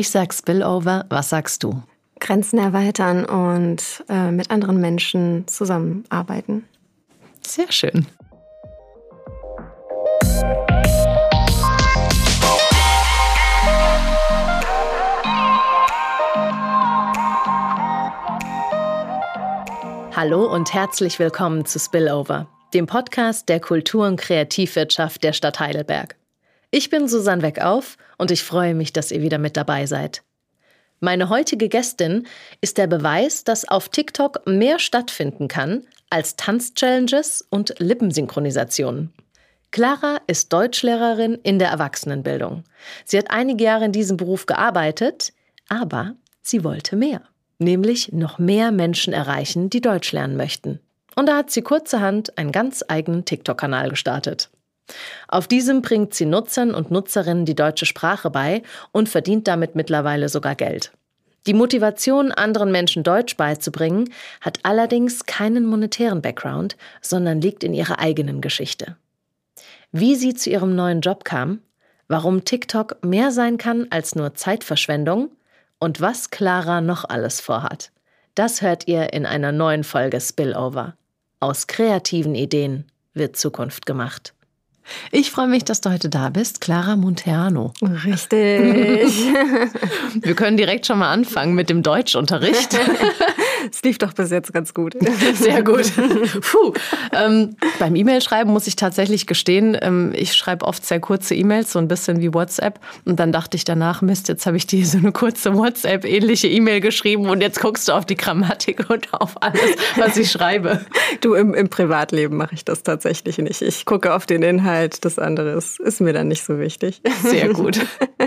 Ich sag Spillover, was sagst du? Grenzen erweitern und äh, mit anderen Menschen zusammenarbeiten. Sehr schön. Hallo und herzlich willkommen zu Spillover, dem Podcast der Kultur- und Kreativwirtschaft der Stadt Heidelberg. Ich bin Susanne Weckauf und ich freue mich, dass ihr wieder mit dabei seid. Meine heutige Gästin ist der Beweis, dass auf TikTok mehr stattfinden kann als Tanzchallenges und Lippensynchronisationen. Clara ist Deutschlehrerin in der Erwachsenenbildung. Sie hat einige Jahre in diesem Beruf gearbeitet, aber sie wollte mehr nämlich noch mehr Menschen erreichen, die Deutsch lernen möchten. Und da hat sie kurzerhand einen ganz eigenen TikTok-Kanal gestartet. Auf diesem bringt sie Nutzern und Nutzerinnen die deutsche Sprache bei und verdient damit mittlerweile sogar Geld. Die Motivation, anderen Menschen Deutsch beizubringen, hat allerdings keinen monetären Background, sondern liegt in ihrer eigenen Geschichte. Wie sie zu ihrem neuen Job kam, warum TikTok mehr sein kann als nur Zeitverschwendung und was Clara noch alles vorhat. Das hört ihr in einer neuen Folge Spillover. Aus kreativen Ideen wird Zukunft gemacht. Ich freue mich, dass du heute da bist, Clara Monteano. Richtig. Wir können direkt schon mal anfangen mit dem Deutschunterricht. Es lief doch bis jetzt ganz gut. Sehr gut. Puh. Ähm, beim E-Mail-Schreiben muss ich tatsächlich gestehen, ähm, ich schreibe oft sehr kurze E-Mails, so ein bisschen wie WhatsApp. Und dann dachte ich danach, Mist, jetzt habe ich dir so eine kurze WhatsApp-ähnliche E-Mail geschrieben und jetzt guckst du auf die Grammatik und auf alles, was ich schreibe. Du, im, im Privatleben mache ich das tatsächlich nicht. Ich gucke auf den Inhalt, das andere ist, ist mir dann nicht so wichtig. Sehr gut.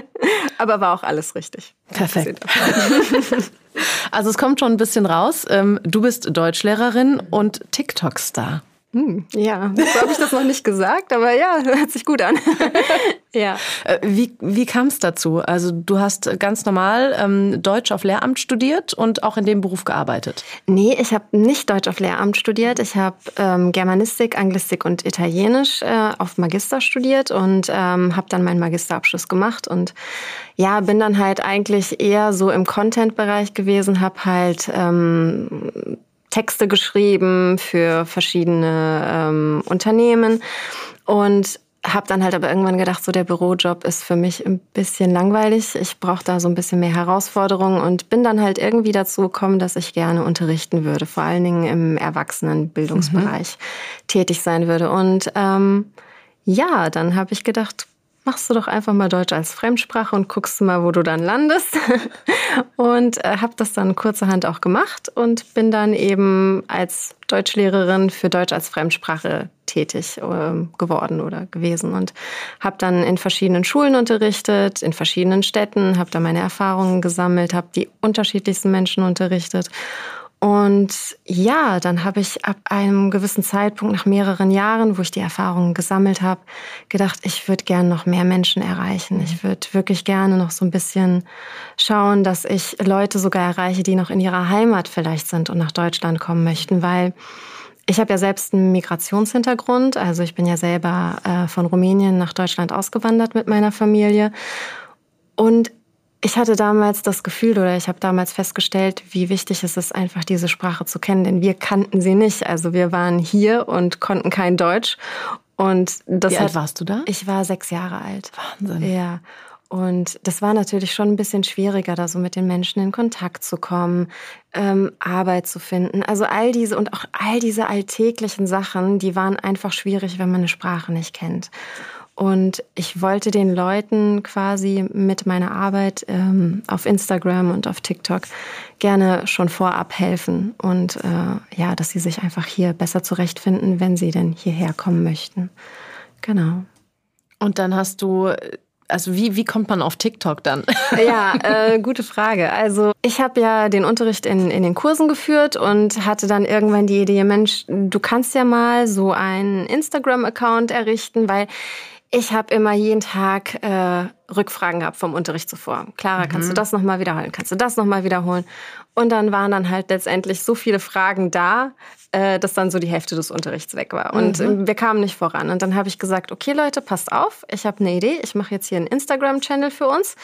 Aber war auch alles richtig. Perfekt. Also es kommt schon ein bisschen raus. Ähm, du bist Deutschlehrerin und TikTok-Star. Hm, ja, so habe ich das noch nicht gesagt, aber ja, hört sich gut an. ja. Äh, wie, wie kam es dazu? Also du hast ganz normal ähm, Deutsch auf Lehramt studiert und auch in dem Beruf gearbeitet? Nee, ich habe nicht Deutsch auf Lehramt studiert. Ich habe ähm, Germanistik, Anglistik und Italienisch äh, auf Magister studiert und ähm, habe dann meinen Magisterabschluss gemacht und ja, bin dann halt eigentlich eher so im Content-Bereich gewesen, habe halt ähm, Texte geschrieben für verschiedene ähm, Unternehmen und habe dann halt aber irgendwann gedacht, so der Bürojob ist für mich ein bisschen langweilig. Ich brauche da so ein bisschen mehr Herausforderungen und bin dann halt irgendwie dazu gekommen, dass ich gerne unterrichten würde, vor allen Dingen im Erwachsenenbildungsbereich mhm. tätig sein würde. Und ähm, ja, dann habe ich gedacht, machst du doch einfach mal Deutsch als Fremdsprache und guckst mal, wo du dann landest. und äh, habe das dann kurzerhand auch gemacht und bin dann eben als Deutschlehrerin für Deutsch als Fremdsprache tätig äh, geworden oder gewesen und habe dann in verschiedenen Schulen unterrichtet, in verschiedenen Städten, habe da meine Erfahrungen gesammelt, habe die unterschiedlichsten Menschen unterrichtet und ja, dann habe ich ab einem gewissen Zeitpunkt, nach mehreren Jahren, wo ich die Erfahrungen gesammelt habe, gedacht, ich würde gerne noch mehr Menschen erreichen. Ich würde wirklich gerne noch so ein bisschen schauen, dass ich Leute sogar erreiche, die noch in ihrer Heimat vielleicht sind und nach Deutschland kommen möchten, weil ich habe ja selbst einen Migrationshintergrund. Also ich bin ja selber äh, von Rumänien nach Deutschland ausgewandert mit meiner Familie. Und ich hatte damals das Gefühl oder ich habe damals festgestellt, wie wichtig es ist, einfach diese Sprache zu kennen, denn wir kannten sie nicht. Also wir waren hier und konnten kein Deutsch. Und das wie alt hat, warst du da? Ich war sechs Jahre alt. Wahnsinn. Ja. Und das war natürlich schon ein bisschen schwieriger, da so mit den Menschen in Kontakt zu kommen, ähm, Arbeit zu finden. Also all diese und auch all diese alltäglichen Sachen, die waren einfach schwierig, wenn man eine Sprache nicht kennt. Und ich wollte den Leuten quasi mit meiner Arbeit ähm, auf Instagram und auf TikTok gerne schon vorab helfen und äh, ja, dass sie sich einfach hier besser zurechtfinden, wenn sie denn hierher kommen möchten. Genau. Und dann hast du also wie, wie kommt man auf TikTok dann? Ja, äh, gute Frage. Also ich habe ja den Unterricht in, in den Kursen geführt und hatte dann irgendwann die Idee, Mensch, du kannst ja mal so einen Instagram-Account errichten, weil ich habe immer jeden Tag äh, Rückfragen gehabt vom Unterricht zuvor. Clara, kannst du mhm. das nochmal wiederholen? Kannst du das nochmal wiederholen? Und dann waren dann halt letztendlich so viele Fragen da, äh, dass dann so die Hälfte des Unterrichts weg war. Und mhm. wir kamen nicht voran. Und dann habe ich gesagt, okay Leute, passt auf, ich habe eine Idee. Ich mache jetzt hier einen Instagram-Channel für uns.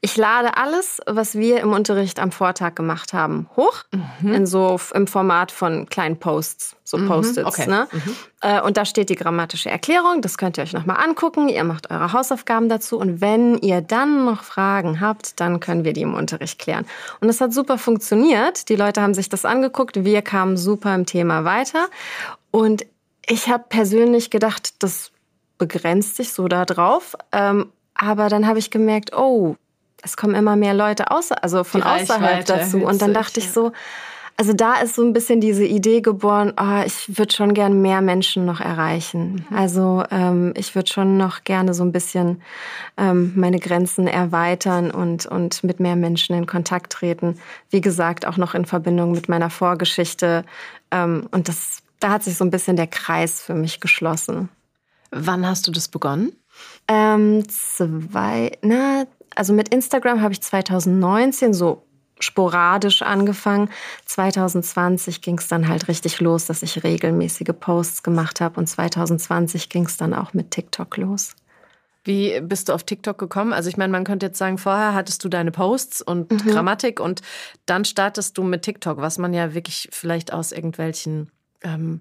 Ich lade alles, was wir im Unterricht am Vortag gemacht haben, hoch. Mhm. In so im Format von kleinen Posts, so mhm. Post-its. Okay. Ne? Mhm. Äh, und da steht die grammatische Erklärung. Das könnt ihr euch nochmal angucken. Ihr macht eure Hausaufgaben dazu. Und wenn ihr dann noch Fragen habt, dann können wir die im Unterricht klären. Und das hat super funktioniert. Die Leute haben sich das angeguckt. Wir kamen super im Thema weiter. Und ich habe persönlich gedacht, das begrenzt sich so da drauf. Ähm, aber dann habe ich gemerkt, oh, es kommen immer mehr Leute außer, also von außerhalb dazu. Und dann dachte ich so, also da ist so ein bisschen diese Idee geboren, oh, ich würde schon gern mehr Menschen noch erreichen. Mhm. Also ähm, ich würde schon noch gerne so ein bisschen ähm, meine Grenzen erweitern und, und mit mehr Menschen in Kontakt treten. Wie gesagt, auch noch in Verbindung mit meiner Vorgeschichte. Ähm, und das, da hat sich so ein bisschen der Kreis für mich geschlossen. Wann hast du das begonnen? Ähm, zwei, na, also mit Instagram habe ich 2019 so sporadisch angefangen. 2020 ging es dann halt richtig los, dass ich regelmäßige Posts gemacht habe und 2020 ging es dann auch mit TikTok los. Wie bist du auf TikTok gekommen? Also ich meine, man könnte jetzt sagen, vorher hattest du deine Posts und mhm. Grammatik und dann startest du mit TikTok, was man ja wirklich vielleicht aus irgendwelchen ähm,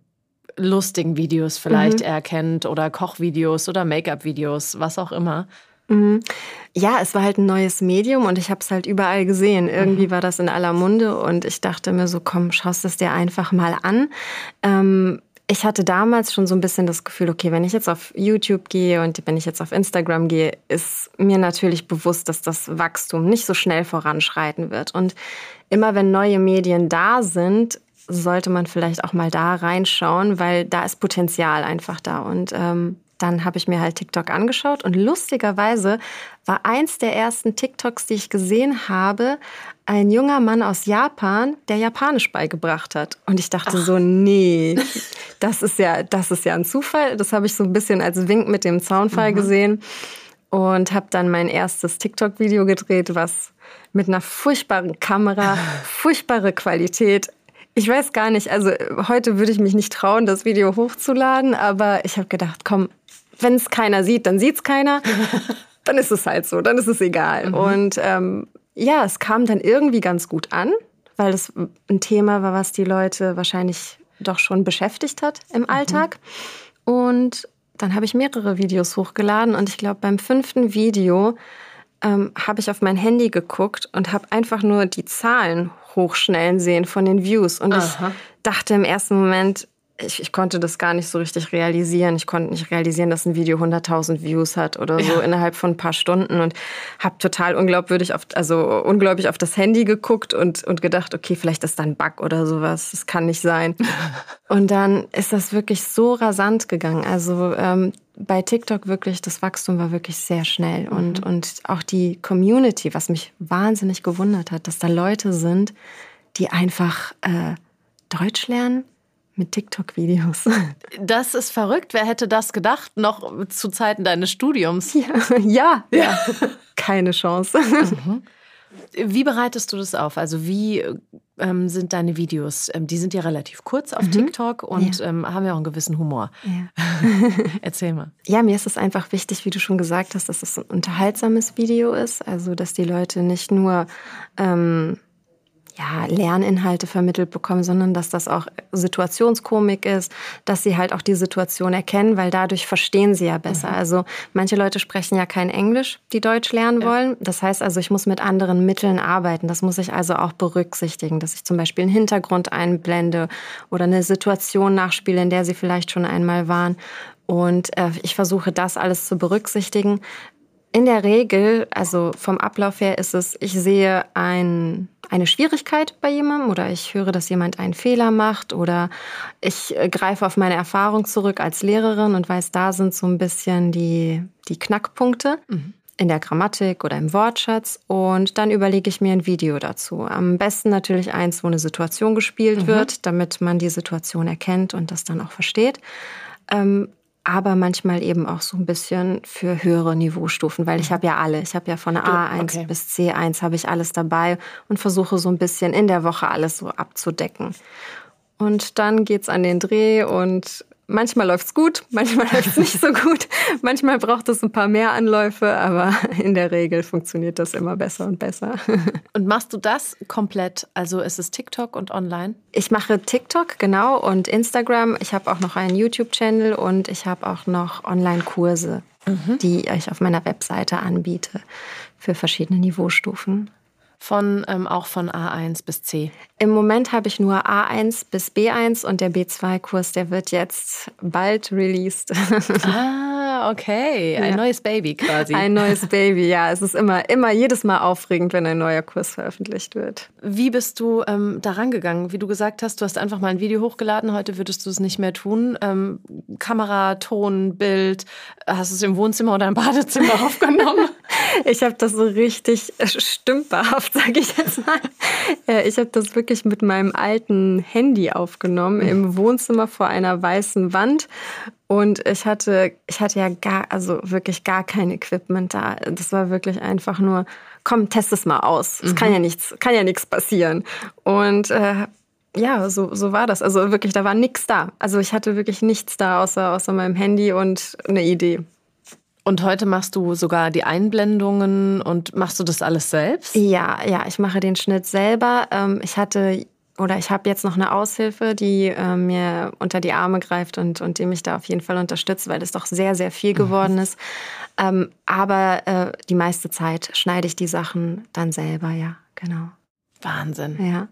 lustigen Videos vielleicht mhm. erkennt oder Kochvideos oder Make-up-Videos, was auch immer. Mhm. Ja, es war halt ein neues Medium und ich habe es halt überall gesehen. Irgendwie mhm. war das in aller Munde und ich dachte mir so, komm, schaust es dir einfach mal an. Ähm, ich hatte damals schon so ein bisschen das Gefühl, okay, wenn ich jetzt auf YouTube gehe und wenn ich jetzt auf Instagram gehe, ist mir natürlich bewusst, dass das Wachstum nicht so schnell voranschreiten wird. Und immer wenn neue Medien da sind, sollte man vielleicht auch mal da reinschauen, weil da ist Potenzial einfach da. Und ähm, dann habe ich mir halt TikTok angeschaut und lustigerweise war eins der ersten TikToks, die ich gesehen habe, ein junger Mann aus Japan, der Japanisch beigebracht hat. Und ich dachte Ach. so, nee, das ist ja, das ist ja ein Zufall. Das habe ich so ein bisschen als Wink mit dem Zaunfall mhm. gesehen und habe dann mein erstes TikTok-Video gedreht, was mit einer furchtbaren Kamera, furchtbare Qualität, ich weiß gar nicht, also heute würde ich mich nicht trauen, das Video hochzuladen, aber ich habe gedacht, komm, wenn es keiner sieht, dann sieht es keiner. dann ist es halt so, dann ist es egal. Mhm. Und ähm, ja, es kam dann irgendwie ganz gut an, weil es ein Thema war, was die Leute wahrscheinlich doch schon beschäftigt hat im mhm. Alltag. Mhm. Und dann habe ich mehrere Videos hochgeladen und ich glaube, beim fünften Video ähm, habe ich auf mein Handy geguckt und habe einfach nur die Zahlen hochschnellen sehen von den Views. Und Aha. ich dachte im ersten Moment, ich, ich, konnte das gar nicht so richtig realisieren. Ich konnte nicht realisieren, dass ein Video 100.000 Views hat oder so ja. innerhalb von ein paar Stunden und habe total unglaubwürdig auf, also unglaublich auf das Handy geguckt und, und gedacht, okay, vielleicht ist da ein Bug oder sowas. Das kann nicht sein. und dann ist das wirklich so rasant gegangen. Also ähm, bei TikTok wirklich, das Wachstum war wirklich sehr schnell mhm. und, und auch die Community, was mich wahnsinnig gewundert hat, dass da Leute sind, die einfach äh, Deutsch lernen mit TikTok-Videos. Das ist verrückt. Wer hätte das gedacht, noch zu Zeiten deines Studiums? Ja, ja, ja. keine Chance. Mhm. Wie bereitest du das auf? Also wie ähm, sind deine Videos? Ähm, die sind ja relativ kurz auf mhm. TikTok und ja. ähm, haben ja auch einen gewissen Humor. Ja. Erzähl mal. Ja, mir ist es einfach wichtig, wie du schon gesagt hast, dass es ein unterhaltsames Video ist. Also dass die Leute nicht nur ähm, ja, Lerninhalte vermittelt bekommen, sondern dass das auch Situationskomik ist, dass sie halt auch die Situation erkennen, weil dadurch verstehen sie ja besser. Mhm. Also manche Leute sprechen ja kein Englisch, die Deutsch lernen ja. wollen. Das heißt also, ich muss mit anderen Mitteln arbeiten. Das muss ich also auch berücksichtigen, dass ich zum Beispiel einen Hintergrund einblende oder eine Situation nachspiele, in der sie vielleicht schon einmal waren. Und äh, ich versuche das alles zu berücksichtigen. In der Regel, also vom Ablauf her ist es, ich sehe ein eine Schwierigkeit bei jemandem oder ich höre, dass jemand einen Fehler macht oder ich äh, greife auf meine Erfahrung zurück als Lehrerin und weiß, da sind so ein bisschen die, die Knackpunkte. Mhm in der Grammatik oder im Wortschatz und dann überlege ich mir ein Video dazu. Am besten natürlich eins, wo eine Situation gespielt mhm. wird, damit man die Situation erkennt und das dann auch versteht. Ähm, aber manchmal eben auch so ein bisschen für höhere Niveaustufen, weil ich habe ja alle. Ich habe ja von A1 okay. bis C1 habe ich alles dabei und versuche so ein bisschen in der Woche alles so abzudecken. Und dann geht's an den Dreh und Manchmal läuft's gut, manchmal läuft's nicht so gut. Manchmal braucht es ein paar mehr Anläufe, aber in der Regel funktioniert das immer besser und besser. Und machst du das komplett? Also ist es TikTok und online? Ich mache TikTok, genau, und Instagram. Ich habe auch noch einen YouTube-Channel und ich habe auch noch Online-Kurse, mhm. die ich auf meiner Webseite anbiete für verschiedene Niveaustufen. Von ähm, auch von A1 bis C? Im Moment habe ich nur A1 bis B1 und der B2-Kurs, der wird jetzt bald released. Ah, okay. Ein ja. neues Baby quasi. Ein neues Baby, ja. Es ist immer, immer jedes Mal aufregend, wenn ein neuer Kurs veröffentlicht wird. Wie bist du ähm, daran gegangen? Wie du gesagt hast, du hast einfach mal ein Video hochgeladen, heute würdest du es nicht mehr tun. Ähm, Kamera, Ton, Bild, hast du es im Wohnzimmer oder im Badezimmer aufgenommen? Ich habe das so richtig stümperhaft, sage ich jetzt mal. Äh, ich habe das wirklich mit meinem alten Handy aufgenommen im Wohnzimmer vor einer weißen Wand. Und ich hatte, ich hatte ja gar, also wirklich gar kein Equipment da. Das war wirklich einfach nur, komm, test es mal aus. Es mhm. kann ja nichts, kann ja nichts passieren. Und äh, ja, so, so war das. Also wirklich, da war nichts da. Also ich hatte wirklich nichts da außer, außer meinem Handy und eine Idee. Und heute machst du sogar die Einblendungen und machst du das alles selbst? Ja, ja, ich mache den Schnitt selber. Ähm, ich hatte oder ich habe jetzt noch eine Aushilfe, die äh, mir unter die Arme greift und, und die mich da auf jeden Fall unterstützt, weil es doch sehr, sehr viel mhm. geworden ist. Ähm, aber äh, die meiste Zeit schneide ich die Sachen dann selber, ja, genau. Wahnsinn. Ja.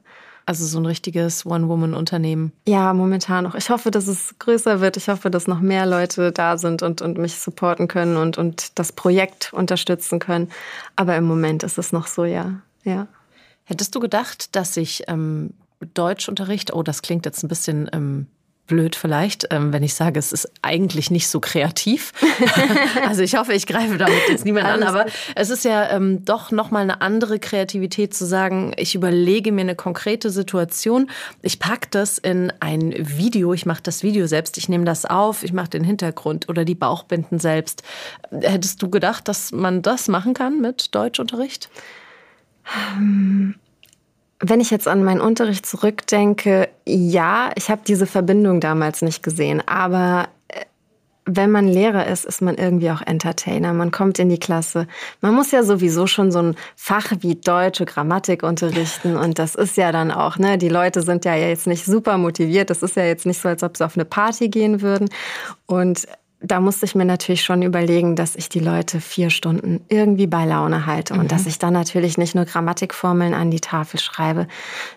Also so ein richtiges One-Woman-Unternehmen. Ja, momentan noch. Ich hoffe, dass es größer wird. Ich hoffe, dass noch mehr Leute da sind und, und mich supporten können und, und das Projekt unterstützen können. Aber im Moment ist es noch so, ja. ja. Hättest du gedacht, dass sich ähm, Deutschunterricht, oh, das klingt jetzt ein bisschen ähm, blöd vielleicht, ähm, wenn ich sage, es ist eigentlich nicht so kreativ. also ich hoffe, ich greife damit jetzt niemand an, aber es ist ja ähm, doch nochmal eine andere Kreativität zu sagen, ich überlege mir eine konkrete Situation, ich packe das in ein Video, ich mache das Video selbst, ich nehme das auf, ich mache den Hintergrund oder die Bauchbinden selbst. Hättest du gedacht, dass man das machen kann mit Deutschunterricht? Wenn ich jetzt an meinen Unterricht zurückdenke, ja, ich habe diese Verbindung damals nicht gesehen, aber äh, wenn man Lehrer ist, ist man irgendwie auch Entertainer. Man kommt in die Klasse. Man muss ja sowieso schon so ein Fach wie deutsche Grammatik unterrichten. Und das ist ja dann auch, ne, die Leute sind ja jetzt nicht super motiviert. Das ist ja jetzt nicht so, als ob sie auf eine Party gehen würden. Und da musste ich mir natürlich schon überlegen, dass ich die Leute vier Stunden irgendwie bei Laune halte und mhm. dass ich dann natürlich nicht nur Grammatikformeln an die Tafel schreibe.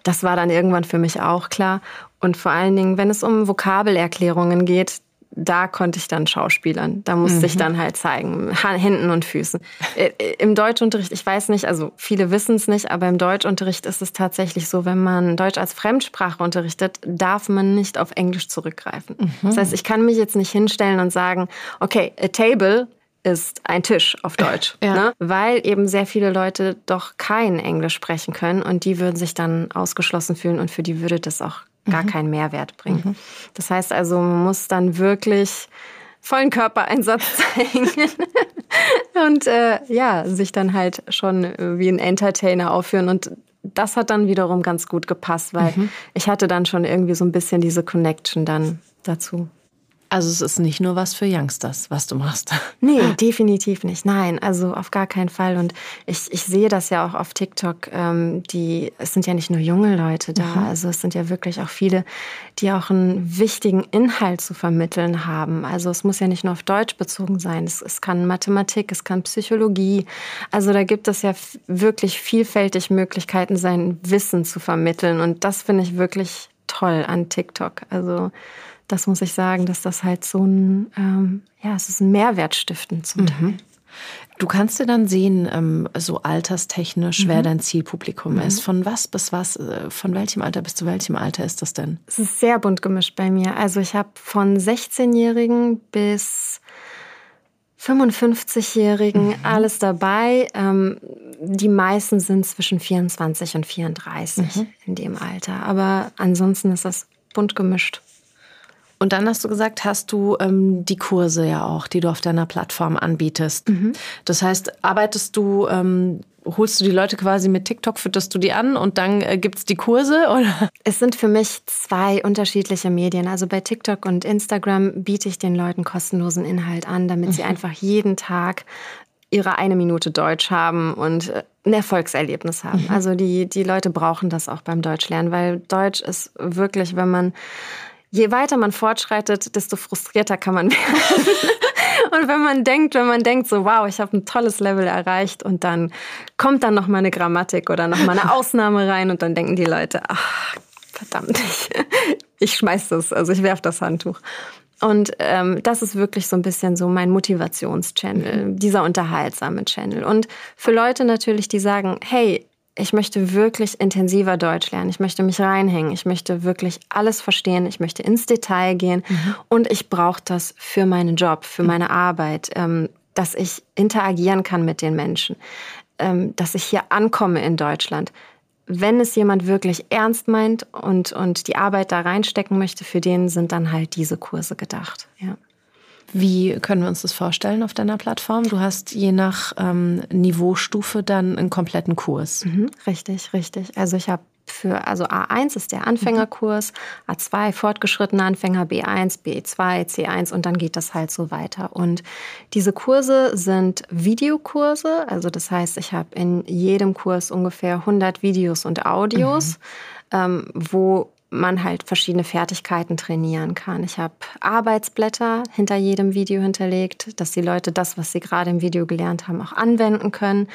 Das war dann irgendwann für mich auch klar. Und vor allen Dingen, wenn es um Vokabelerklärungen geht, da konnte ich dann schauspielern. Da musste mhm. ich dann halt zeigen, Händen und Füßen. Im Deutschunterricht, ich weiß nicht, also viele wissen es nicht, aber im Deutschunterricht ist es tatsächlich so, wenn man Deutsch als Fremdsprache unterrichtet, darf man nicht auf Englisch zurückgreifen. Mhm. Das heißt, ich kann mich jetzt nicht hinstellen und sagen, okay, a table ist ein Tisch auf Deutsch, ja. ne? weil eben sehr viele Leute doch kein Englisch sprechen können und die würden sich dann ausgeschlossen fühlen und für die würde das auch gar mhm. keinen Mehrwert bringen. Mhm. Das heißt also, man muss dann wirklich vollen Körpereinsatz zeigen und äh, ja, sich dann halt schon wie ein Entertainer aufführen und das hat dann wiederum ganz gut gepasst, weil mhm. ich hatte dann schon irgendwie so ein bisschen diese Connection dann dazu. Also es ist nicht nur was für Youngsters, was du machst. Nee, definitiv nicht. Nein, also auf gar keinen Fall. Und ich, ich sehe das ja auch auf TikTok. Ähm, die, es sind ja nicht nur junge Leute da, mhm. also es sind ja wirklich auch viele, die auch einen wichtigen Inhalt zu vermitteln haben. Also es muss ja nicht nur auf Deutsch bezogen sein. Es, es kann Mathematik, es kann Psychologie. Also da gibt es ja wirklich vielfältig Möglichkeiten, sein Wissen zu vermitteln. Und das finde ich wirklich toll an TikTok. Also das muss ich sagen, dass das halt so ein, ähm, ja, es ist ein Mehrwert stiften zum mhm. Teil. Du kannst dir dann sehen, ähm, so alterstechnisch, mhm. wer dein Zielpublikum mhm. ist. Von was bis was, äh, von welchem Alter bis zu welchem Alter ist das denn? Es ist sehr bunt gemischt bei mir. Also ich habe von 16-Jährigen bis 55-Jährigen mhm. alles dabei. Ähm, die meisten sind zwischen 24 und 34 mhm. in dem Alter. Aber ansonsten ist das bunt gemischt. Und dann hast du gesagt, hast du ähm, die Kurse ja auch, die du auf deiner Plattform anbietest. Mhm. Das heißt, arbeitest du, ähm, holst du die Leute quasi mit TikTok, fütterst du die an und dann äh, gibt es die Kurse? Oder? Es sind für mich zwei unterschiedliche Medien. Also bei TikTok und Instagram biete ich den Leuten kostenlosen Inhalt an, damit sie mhm. einfach jeden Tag ihre eine Minute Deutsch haben und äh, ein Erfolgserlebnis haben. Mhm. Also die, die Leute brauchen das auch beim Deutschlernen, weil Deutsch ist wirklich, wenn man, je weiter man fortschreitet, desto frustrierter kann man werden. und wenn man denkt, wenn man denkt so, wow, ich habe ein tolles Level erreicht und dann kommt dann noch mal eine Grammatik oder noch mal eine Ausnahme rein und dann denken die Leute, ach, verdammt, ich, ich schmeiß das, also ich werf das Handtuch. Und ähm, das ist wirklich so ein bisschen so mein Motivationschannel, mhm. dieser unterhaltsame Channel. Und für Leute natürlich, die sagen, hey, ich möchte wirklich intensiver Deutsch lernen, ich möchte mich reinhängen, ich möchte wirklich alles verstehen, ich möchte ins Detail gehen mhm. und ich brauche das für meinen Job, für mhm. meine Arbeit, ähm, dass ich interagieren kann mit den Menschen, ähm, dass ich hier ankomme in Deutschland wenn es jemand wirklich ernst meint und, und die Arbeit da reinstecken möchte, für den sind dann halt diese Kurse gedacht. Ja. Wie können wir uns das vorstellen auf deiner Plattform? Du hast je nach ähm, Niveaustufe dann einen kompletten Kurs. Mhm, richtig, richtig. Also ich habe für, also A1 ist der Anfängerkurs, A2 fortgeschrittene Anfänger, B1, B2, C1 und dann geht das halt so weiter. Und diese Kurse sind Videokurse, also das heißt, ich habe in jedem Kurs ungefähr 100 Videos und Audios, mhm. ähm, wo man halt verschiedene Fertigkeiten trainieren kann. Ich habe Arbeitsblätter hinter jedem Video hinterlegt, dass die Leute das, was sie gerade im Video gelernt haben, auch anwenden können.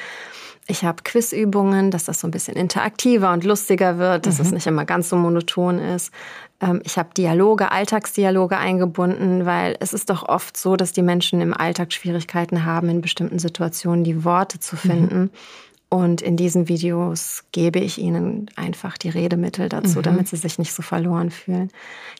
Ich habe Quizübungen, dass das so ein bisschen interaktiver und lustiger wird, dass mhm. es nicht immer ganz so monoton ist. Ähm, ich habe Dialoge, Alltagsdialoge eingebunden, weil es ist doch oft so, dass die Menschen im Alltag Schwierigkeiten haben, in bestimmten Situationen die Worte zu mhm. finden. Mhm. Und in diesen Videos gebe ich ihnen einfach die Redemittel dazu, mhm. damit sie sich nicht so verloren fühlen.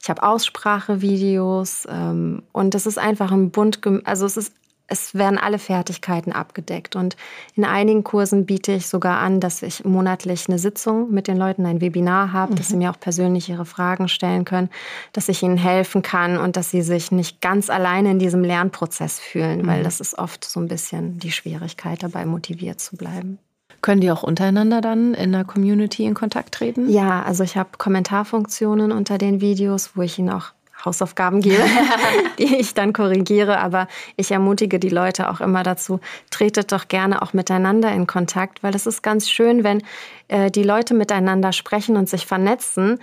Ich habe Aussprachevideos ähm, und es ist einfach ein bunt, also es ist es werden alle Fertigkeiten abgedeckt. Und in einigen Kursen biete ich sogar an, dass ich monatlich eine Sitzung mit den Leuten, ein Webinar habe, mhm. dass sie mhm. mir auch persönlich ihre Fragen stellen können, dass ich ihnen helfen kann und dass sie sich nicht ganz alleine in diesem Lernprozess fühlen, mhm. weil das ist oft so ein bisschen die Schwierigkeit dabei, motiviert zu bleiben. Können die auch untereinander dann in der Community in Kontakt treten? Ja, also ich habe Kommentarfunktionen unter den Videos, wo ich ihnen auch Hausaufgaben gebe, die ich dann korrigiere. Aber ich ermutige die Leute auch immer dazu, tretet doch gerne auch miteinander in Kontakt, weil es ist ganz schön, wenn äh, die Leute miteinander sprechen und sich vernetzen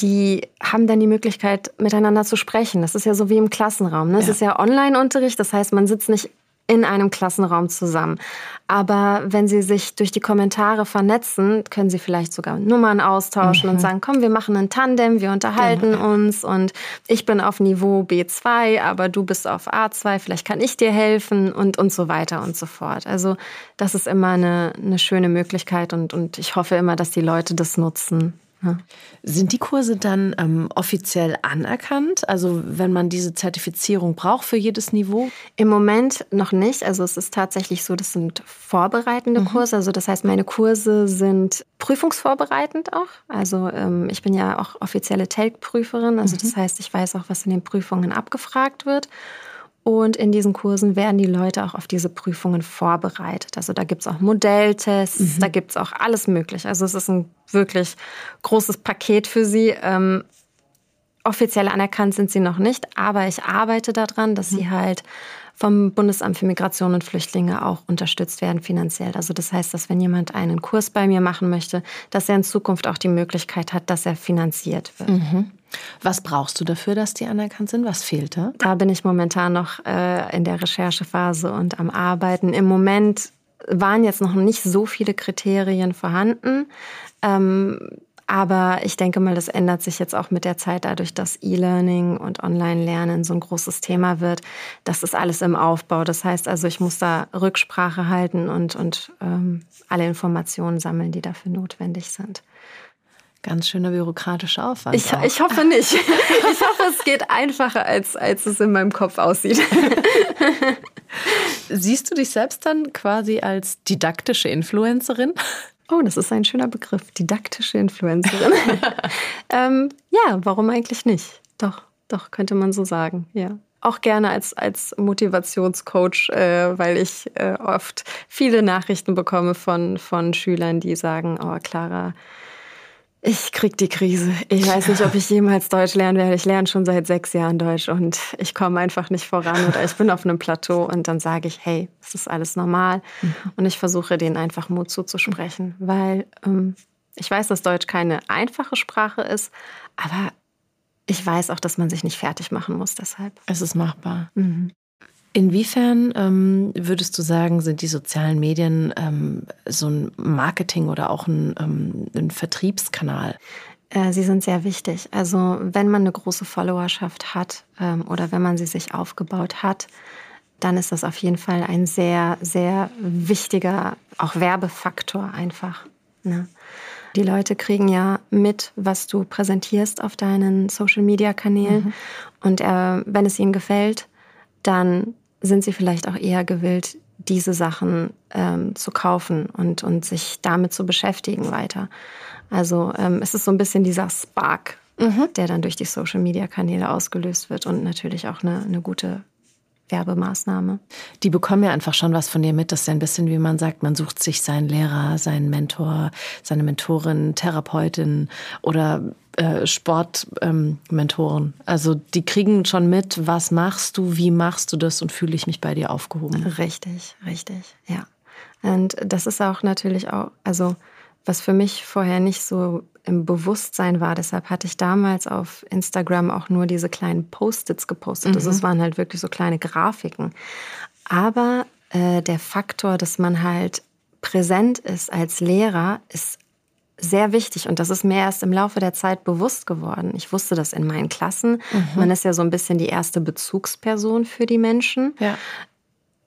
die haben dann die Möglichkeit, miteinander zu sprechen. Das ist ja so wie im Klassenraum. Ne? Es ja. ist ja Online-Unterricht, das heißt, man sitzt nicht in einem Klassenraum zusammen. Aber wenn Sie sich durch die Kommentare vernetzen, können Sie vielleicht sogar Nummern austauschen mhm. und sagen, komm, wir machen ein Tandem, wir unterhalten genau. uns und ich bin auf Niveau B2, aber du bist auf A2, vielleicht kann ich dir helfen und, und so weiter und so fort. Also das ist immer eine, eine schöne Möglichkeit und, und ich hoffe immer, dass die Leute das nutzen. Sind die Kurse dann ähm, offiziell anerkannt? Also wenn man diese Zertifizierung braucht für jedes Niveau? Im Moment noch nicht. Also es ist tatsächlich so, das sind vorbereitende mhm. Kurse. Also das heißt, meine Kurse sind prüfungsvorbereitend auch. Also ähm, ich bin ja auch offizielle TELC-Prüferin. Also mhm. das heißt, ich weiß auch, was in den Prüfungen abgefragt wird. Und in diesen Kursen werden die Leute auch auf diese Prüfungen vorbereitet. Also da gibt es auch Modelltests, mhm. da gibt es auch alles Mögliche. Also es ist ein wirklich großes Paket für sie. Ähm, offiziell anerkannt sind sie noch nicht, aber ich arbeite daran, dass mhm. sie halt vom Bundesamt für Migration und Flüchtlinge auch unterstützt werden finanziell. Also das heißt, dass wenn jemand einen Kurs bei mir machen möchte, dass er in Zukunft auch die Möglichkeit hat, dass er finanziert wird. Mhm. Was brauchst du dafür, dass die anerkannt sind? Was fehlt da? Da bin ich momentan noch äh, in der Recherchephase und am Arbeiten. Im Moment waren jetzt noch nicht so viele Kriterien vorhanden. Ähm, aber ich denke mal, das ändert sich jetzt auch mit der Zeit, dadurch, dass E-Learning und Online-Lernen so ein großes Thema wird. Das ist alles im Aufbau. Das heißt also, ich muss da Rücksprache halten und, und ähm, alle Informationen sammeln, die dafür notwendig sind. Ganz schöner bürokratischer Aufwand. Ich, ich hoffe nicht. Ich hoffe, es geht einfacher, als, als es in meinem Kopf aussieht. Siehst du dich selbst dann quasi als didaktische Influencerin? Oh, das ist ein schöner Begriff. Didaktische Influencerin. ähm, ja, warum eigentlich nicht? Doch. doch, könnte man so sagen, ja. Auch gerne als, als Motivationscoach, äh, weil ich äh, oft viele Nachrichten bekomme von, von Schülern, die sagen, oh Clara, ich krieg die Krise. Ich weiß nicht, ob ich jemals Deutsch lernen werde. Ich lerne schon seit sechs Jahren Deutsch und ich komme einfach nicht voran oder ich bin auf einem Plateau und dann sage ich, hey, es ist alles normal. Mhm. Und ich versuche denen einfach Mut zuzusprechen, weil ähm, ich weiß, dass Deutsch keine einfache Sprache ist, aber ich weiß auch, dass man sich nicht fertig machen muss deshalb. Es ist machbar. Mhm. Inwiefern ähm, würdest du sagen, sind die sozialen Medien ähm, so ein Marketing oder auch ein, ähm, ein Vertriebskanal? Äh, sie sind sehr wichtig. Also wenn man eine große Followerschaft hat ähm, oder wenn man sie sich aufgebaut hat, dann ist das auf jeden Fall ein sehr, sehr wichtiger, auch Werbefaktor einfach. Ne? Die Leute kriegen ja mit, was du präsentierst auf deinen Social-Media-Kanälen. Mhm. Und äh, wenn es ihnen gefällt, dann sind sie vielleicht auch eher gewillt, diese Sachen ähm, zu kaufen und, und sich damit zu beschäftigen weiter. Also ähm, es ist so ein bisschen dieser Spark, mhm. der dann durch die Social-Media-Kanäle ausgelöst wird und natürlich auch eine, eine gute Werbemaßnahme. Die bekommen ja einfach schon was von dir mit. Das ist ja ein bisschen, wie man sagt, man sucht sich seinen Lehrer, seinen Mentor, seine Mentorin, Therapeutin oder äh, Sportmentoren. Ähm, also die kriegen schon mit, was machst du, wie machst du das und fühle ich mich bei dir aufgehoben. Richtig, richtig, ja. Und das ist auch natürlich auch, also was für mich vorher nicht so im Bewusstsein war. Deshalb hatte ich damals auf Instagram auch nur diese kleinen Post-its gepostet. Mhm. Also es waren halt wirklich so kleine Grafiken. Aber äh, der Faktor, dass man halt präsent ist als Lehrer, ist sehr wichtig und das ist mir erst im Laufe der Zeit bewusst geworden. Ich wusste das in meinen Klassen. Mhm. Man ist ja so ein bisschen die erste Bezugsperson für die Menschen. Ja.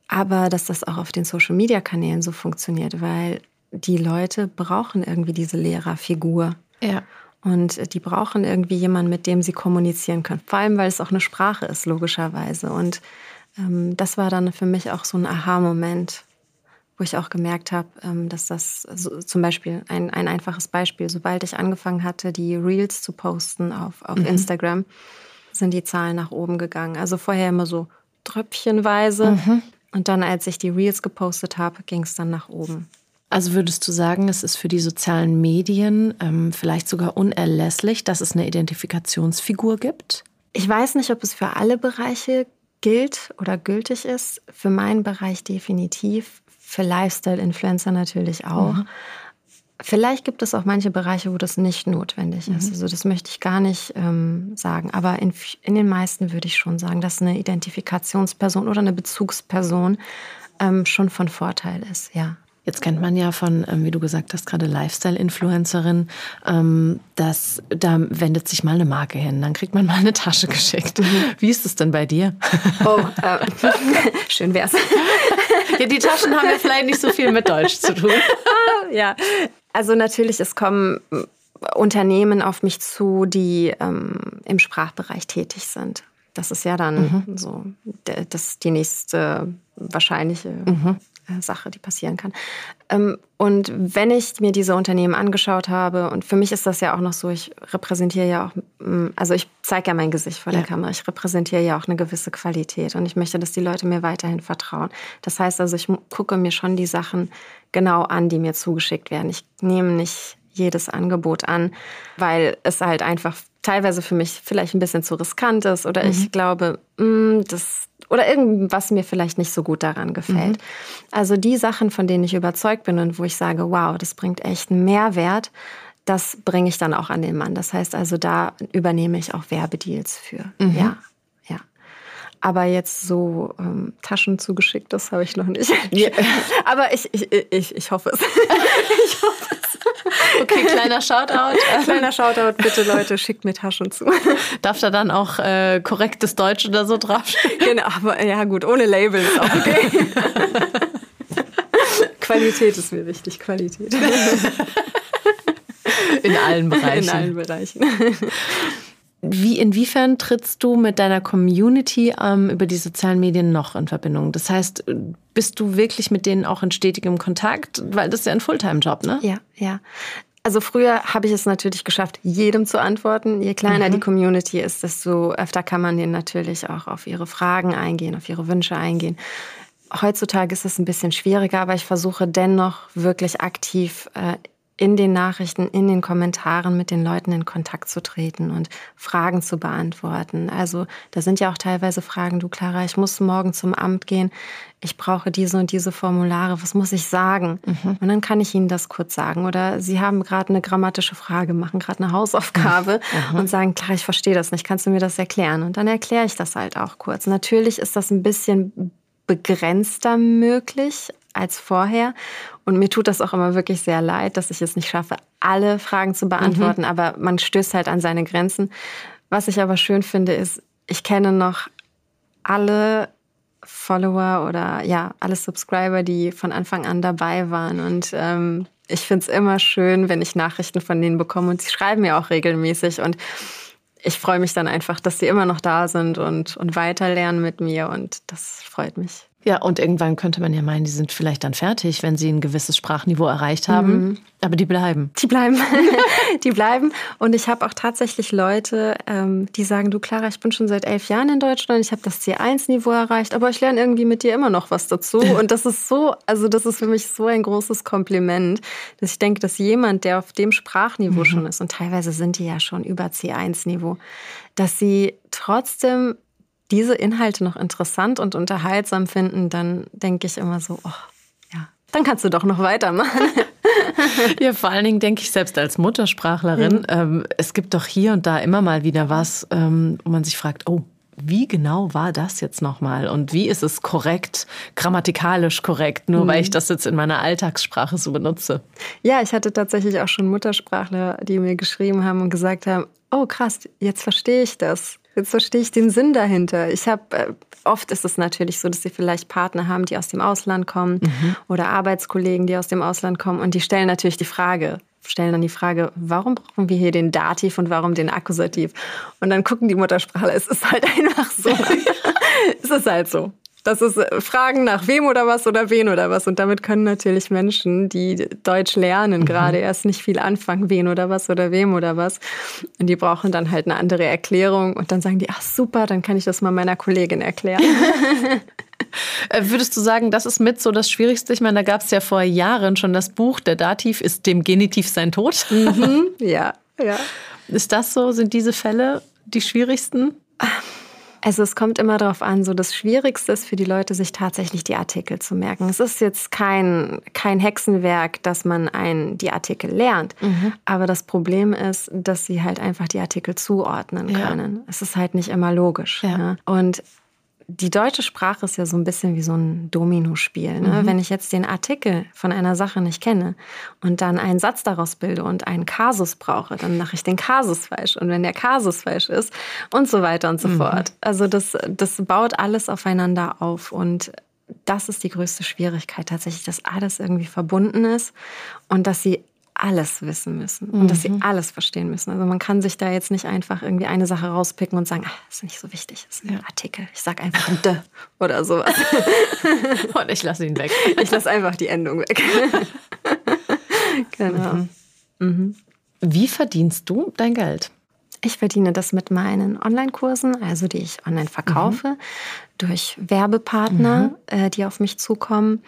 Aber dass das auch auf den Social-Media-Kanälen so funktioniert, weil die Leute brauchen irgendwie diese Lehrerfigur. Ja. Und die brauchen irgendwie jemanden, mit dem sie kommunizieren können. Vor allem, weil es auch eine Sprache ist, logischerweise. Und ähm, das war dann für mich auch so ein Aha-Moment, wo ich auch gemerkt habe, ähm, dass das so, zum Beispiel ein, ein einfaches Beispiel, sobald ich angefangen hatte, die Reels zu posten auf, auf mhm. Instagram, sind die Zahlen nach oben gegangen. Also vorher immer so tröpfchenweise. Mhm. Und dann, als ich die Reels gepostet habe, ging es dann nach oben. Also würdest du sagen, es ist für die sozialen Medien ähm, vielleicht sogar unerlässlich, dass es eine Identifikationsfigur gibt? Ich weiß nicht, ob es für alle Bereiche gilt oder gültig ist. Für meinen Bereich definitiv. Für Lifestyle-Influencer natürlich auch. Mhm. Vielleicht gibt es auch manche Bereiche, wo das nicht notwendig ist. Mhm. Also das möchte ich gar nicht ähm, sagen. Aber in, in den meisten würde ich schon sagen, dass eine Identifikationsperson oder eine Bezugsperson ähm, schon von Vorteil ist, ja. Jetzt kennt man ja von, ähm, wie du gesagt hast, gerade Lifestyle-Influencerin, ähm, dass da wendet sich mal eine Marke hin, dann kriegt man mal eine Tasche geschickt. Mhm. Wie ist es denn bei dir? Oh, äh, schön wär's. Ja, die Taschen haben ja vielleicht nicht so viel mit Deutsch zu tun. Ja, also natürlich, es kommen Unternehmen auf mich zu, die ähm, im Sprachbereich tätig sind. Das ist ja dann mhm. so das die nächste wahrscheinliche mhm. Äh, Sache, die passieren kann. Ähm, und wenn ich mir diese Unternehmen angeschaut habe, und für mich ist das ja auch noch so, ich repräsentiere ja auch, mm, also ich zeige ja mein Gesicht vor der ja. Kamera, ich repräsentiere ja auch eine gewisse Qualität und ich möchte, dass die Leute mir weiterhin vertrauen. Das heißt also, ich gucke mir schon die Sachen genau an, die mir zugeschickt werden. Ich nehme nicht jedes Angebot an, weil es halt einfach teilweise für mich vielleicht ein bisschen zu riskant ist oder mhm. ich glaube, mh, mm, das oder irgendwas mir vielleicht nicht so gut daran gefällt. Mhm. Also die Sachen, von denen ich überzeugt bin und wo ich sage, wow, das bringt echt einen Mehrwert, das bringe ich dann auch an den Mann. Das heißt also, da übernehme ich auch Werbedeals für. Mhm. Ja. Aber jetzt so ähm, Taschen zugeschickt, das habe ich noch nicht. Yeah. Aber ich, ich, ich, ich hoffe es. ich hoffe es. Okay, kleiner Shoutout. kleiner Shoutout, bitte Leute, schickt mir Taschen zu. Darf da dann auch äh, korrektes Deutsch oder so draufstehen? Genau, aber ja gut, ohne Label ist auch okay. Qualität ist mir wichtig, Qualität. In allen Bereichen. In allen Bereichen. Wie, inwiefern trittst du mit deiner Community ähm, über die sozialen Medien noch in Verbindung? Das heißt, bist du wirklich mit denen auch in stetigem Kontakt? Weil das ist ja ein Fulltime-Job, ne? Ja, ja. Also früher habe ich es natürlich geschafft, jedem zu antworten. Je kleiner mhm. die Community ist, desto öfter kann man denen natürlich auch auf ihre Fragen eingehen, auf ihre Wünsche eingehen. Heutzutage ist es ein bisschen schwieriger, aber ich versuche dennoch wirklich aktiv äh, in den Nachrichten, in den Kommentaren mit den Leuten in Kontakt zu treten und Fragen zu beantworten. Also da sind ja auch teilweise Fragen, du Clara, ich muss morgen zum Amt gehen, ich brauche diese und diese Formulare, was muss ich sagen? Mhm. Und dann kann ich Ihnen das kurz sagen. Oder Sie haben gerade eine grammatische Frage, machen gerade eine Hausaufgabe mhm. und sagen, klar, ich verstehe das nicht, kannst du mir das erklären? Und dann erkläre ich das halt auch kurz. Natürlich ist das ein bisschen begrenzter möglich als vorher. Und mir tut das auch immer wirklich sehr leid, dass ich es nicht schaffe, alle Fragen zu beantworten. Mhm. Aber man stößt halt an seine Grenzen. Was ich aber schön finde, ist, ich kenne noch alle Follower oder ja, alle Subscriber, die von Anfang an dabei waren. Und ähm, ich finde es immer schön, wenn ich Nachrichten von denen bekomme. Und sie schreiben mir auch regelmäßig. Und ich freue mich dann einfach, dass sie immer noch da sind und, und weiterlernen mit mir. Und das freut mich. Ja, und irgendwann könnte man ja meinen, die sind vielleicht dann fertig, wenn sie ein gewisses Sprachniveau erreicht haben. Mhm. Aber die bleiben. Die bleiben. die bleiben. Und ich habe auch tatsächlich Leute, ähm, die sagen, du Clara, ich bin schon seit elf Jahren in Deutschland, ich habe das C1-Niveau erreicht, aber ich lerne irgendwie mit dir immer noch was dazu. Und das ist so, also das ist für mich so ein großes Kompliment, dass ich denke, dass jemand, der auf dem Sprachniveau mhm. schon ist, und teilweise sind die ja schon über C1-Niveau, dass sie trotzdem diese Inhalte noch interessant und unterhaltsam finden, dann denke ich immer so, oh, ja, dann kannst du doch noch weitermachen. ja, vor allen Dingen denke ich selbst als Muttersprachlerin, mhm. ähm, es gibt doch hier und da immer mal wieder was, ähm, wo man sich fragt, oh, wie genau war das jetzt nochmal und wie ist es korrekt, grammatikalisch korrekt, nur mhm. weil ich das jetzt in meiner Alltagssprache so benutze? Ja, ich hatte tatsächlich auch schon Muttersprachler, die mir geschrieben haben und gesagt haben, oh krass, jetzt verstehe ich das. Jetzt verstehe ich den Sinn dahinter. Ich habe äh, oft ist es natürlich so, dass sie vielleicht Partner haben, die aus dem Ausland kommen mhm. oder Arbeitskollegen, die aus dem Ausland kommen und die stellen natürlich die Frage, stellen dann die Frage, warum brauchen wir hier den Dativ und warum den Akkusativ? Und dann gucken die Muttersprachler, es ist halt einfach so. es ist halt so. Das ist äh, Fragen nach wem oder was oder wen oder was. Und damit können natürlich Menschen, die Deutsch lernen, mhm. gerade erst nicht viel anfangen, wen oder was oder wem oder was. Und die brauchen dann halt eine andere Erklärung. Und dann sagen die, ach super, dann kann ich das mal meiner Kollegin erklären. Äh, würdest du sagen, das ist mit so das Schwierigste? Ich meine, da gab es ja vor Jahren schon das Buch, der Dativ ist dem Genitiv sein Tod. Mhm, ja, ja. Ist das so? Sind diese Fälle die schwierigsten? Also es kommt immer darauf an, so das Schwierigste ist für die Leute, sich tatsächlich die Artikel zu merken. Es ist jetzt kein, kein Hexenwerk, dass man ein, die Artikel lernt. Mhm. Aber das Problem ist, dass sie halt einfach die Artikel zuordnen können. Ja. Es ist halt nicht immer logisch. Ja. Ne? Und die deutsche Sprache ist ja so ein bisschen wie so ein Dominospiel. Ne? Mhm. Wenn ich jetzt den Artikel von einer Sache nicht kenne und dann einen Satz daraus bilde und einen Kasus brauche, dann mache ich den Kasus falsch. Und wenn der Kasus falsch ist und so weiter und so mhm. fort. Also das, das baut alles aufeinander auf und das ist die größte Schwierigkeit tatsächlich, dass alles irgendwie verbunden ist und dass sie alles wissen müssen und mhm. dass sie mhm. alles verstehen müssen. Also man kann sich da jetzt nicht einfach irgendwie eine Sache rauspicken und sagen, das ist nicht so wichtig, das ist ein ja. Artikel. Ich sage einfach ein D oder sowas. und ich lasse ihn weg. Ich lasse einfach die Endung weg. genau. Mhm. Mhm. Wie verdienst du dein Geld? Ich verdiene das mit meinen Online-Kursen, also die ich online verkaufe, mhm. durch Werbepartner, mhm. äh, die auf mich zukommen.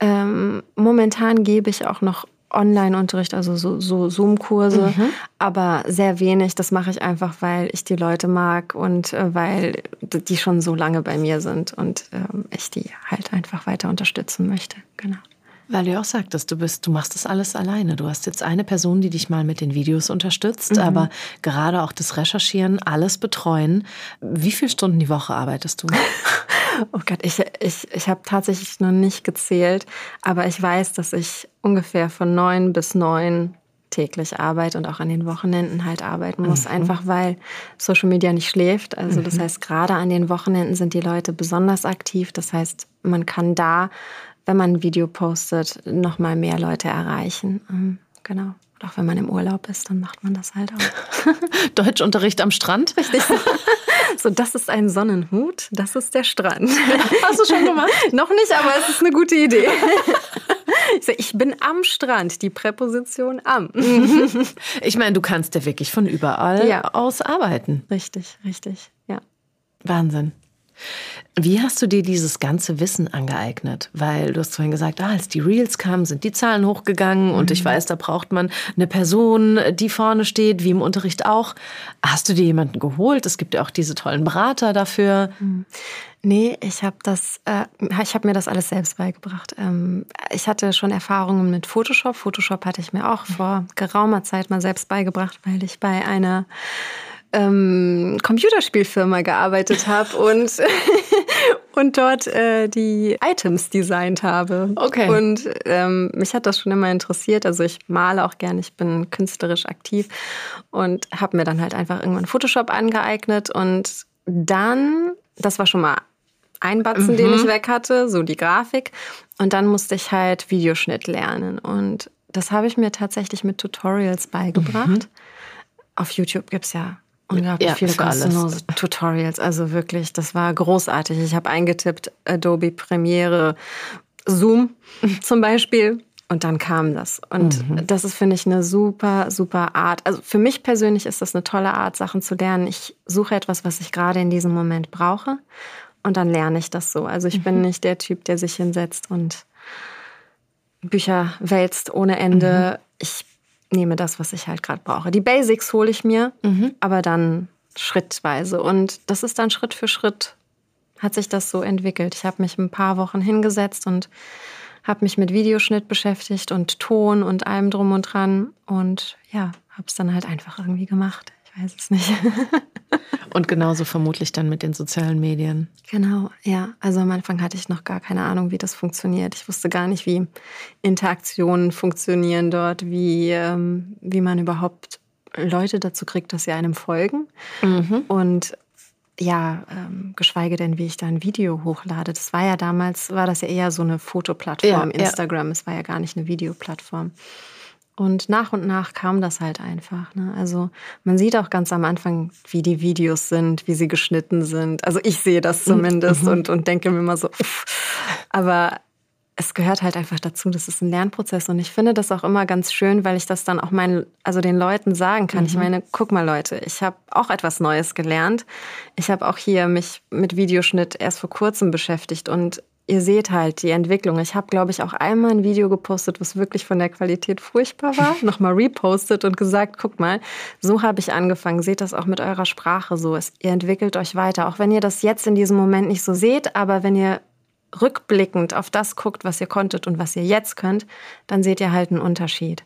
Ähm, momentan gebe ich auch noch Online-Unterricht, also so, so Zoom-Kurse, mhm. aber sehr wenig. Das mache ich einfach, weil ich die Leute mag und äh, weil die schon so lange bei mir sind und ähm, ich die halt einfach weiter unterstützen möchte. Genau. Weil du ja auch sagtest, du bist, du machst das alles alleine. Du hast jetzt eine Person, die dich mal mit den Videos unterstützt, mhm. aber gerade auch das Recherchieren, alles betreuen. Wie viele Stunden die Woche arbeitest du? Oh Gott, ich, ich, ich habe tatsächlich noch nicht gezählt, aber ich weiß, dass ich ungefähr von neun bis neun täglich arbeite und auch an den Wochenenden halt arbeiten muss, mhm. einfach weil Social Media nicht schläft. Also das mhm. heißt, gerade an den Wochenenden sind die Leute besonders aktiv. Das heißt, man kann da, wenn man ein Video postet, noch mal mehr Leute erreichen. Ähm, genau. Auch wenn man im Urlaub ist, dann macht man das halt auch. Deutschunterricht am Strand? Richtig. So, das ist ein Sonnenhut, das ist der Strand. Hast du schon gemacht? Noch nicht, aber es ist eine gute Idee. ich bin am Strand, die Präposition am. ich meine, du kannst ja wirklich von überall ja. aus arbeiten. Richtig, richtig, ja. Wahnsinn. Wie hast du dir dieses ganze Wissen angeeignet? Weil du hast vorhin gesagt, ah, als die Reels kamen, sind die Zahlen hochgegangen und ich mhm. weiß, da braucht man eine Person, die vorne steht, wie im Unterricht auch. Hast du dir jemanden geholt? Es gibt ja auch diese tollen Berater dafür. Mhm. Nee, ich habe das, äh, ich habe mir das alles selbst beigebracht. Ähm, ich hatte schon Erfahrungen mit Photoshop. Photoshop hatte ich mir auch vor geraumer Zeit mal selbst beigebracht, weil ich bei einer ähm, Computerspielfirma gearbeitet habe und, und dort äh, die Items designt habe. Okay. Und ähm, mich hat das schon immer interessiert. Also ich male auch gern, ich bin künstlerisch aktiv und habe mir dann halt einfach irgendwann Photoshop angeeignet und dann, das war schon mal ein Batzen, mhm. den ich weg hatte, so die Grafik. Und dann musste ich halt Videoschnitt lernen. Und das habe ich mir tatsächlich mit Tutorials beigebracht. Mhm. Auf YouTube gibt es ja unglaublich ja, viele kostenlose Tutorials. Also wirklich, das war großartig. Ich habe eingetippt Adobe Premiere, Zoom zum Beispiel. Und dann kam das. Und mhm. das ist, finde ich, eine super, super Art. Also für mich persönlich ist das eine tolle Art, Sachen zu lernen. Ich suche etwas, was ich gerade in diesem Moment brauche. Und dann lerne ich das so. Also ich mhm. bin nicht der Typ, der sich hinsetzt und Bücher wälzt ohne Ende. Mhm. Ich nehme das, was ich halt gerade brauche. Die Basics hole ich mir, mhm. aber dann schrittweise. Und das ist dann Schritt für Schritt hat sich das so entwickelt. Ich habe mich ein paar Wochen hingesetzt und habe mich mit Videoschnitt beschäftigt und Ton und allem drum und dran. Und ja, habe es dann halt einfach irgendwie gemacht. Weiß es nicht. Und genauso vermutlich dann mit den sozialen Medien. Genau, ja. Also am Anfang hatte ich noch gar keine Ahnung, wie das funktioniert. Ich wusste gar nicht, wie Interaktionen funktionieren dort, wie, ähm, wie man überhaupt Leute dazu kriegt, dass sie einem folgen. Mhm. Und ja, ähm, geschweige denn, wie ich da ein Video hochlade. Das war ja damals, war das ja eher so eine Fotoplattform, ja, Instagram. Ja. Es war ja gar nicht eine Videoplattform. Und nach und nach kam das halt einfach. Ne? Also man sieht auch ganz am Anfang, wie die Videos sind, wie sie geschnitten sind. Also ich sehe das mhm. zumindest mhm. und, und denke mir immer so, uff. aber es gehört halt einfach dazu. Das ist ein Lernprozess und ich finde das auch immer ganz schön, weil ich das dann auch meinen, also den Leuten sagen kann. Mhm. Ich meine, guck mal Leute, ich habe auch etwas Neues gelernt. Ich habe auch hier mich mit Videoschnitt erst vor kurzem beschäftigt und ihr seht halt die Entwicklung. Ich habe, glaube ich, auch einmal ein Video gepostet, was wirklich von der Qualität furchtbar war, nochmal repostet und gesagt, guck mal, so habe ich angefangen. Seht das auch mit eurer Sprache so. Es, ihr entwickelt euch weiter. Auch wenn ihr das jetzt in diesem Moment nicht so seht, aber wenn ihr rückblickend auf das guckt, was ihr konntet und was ihr jetzt könnt, dann seht ihr halt einen Unterschied.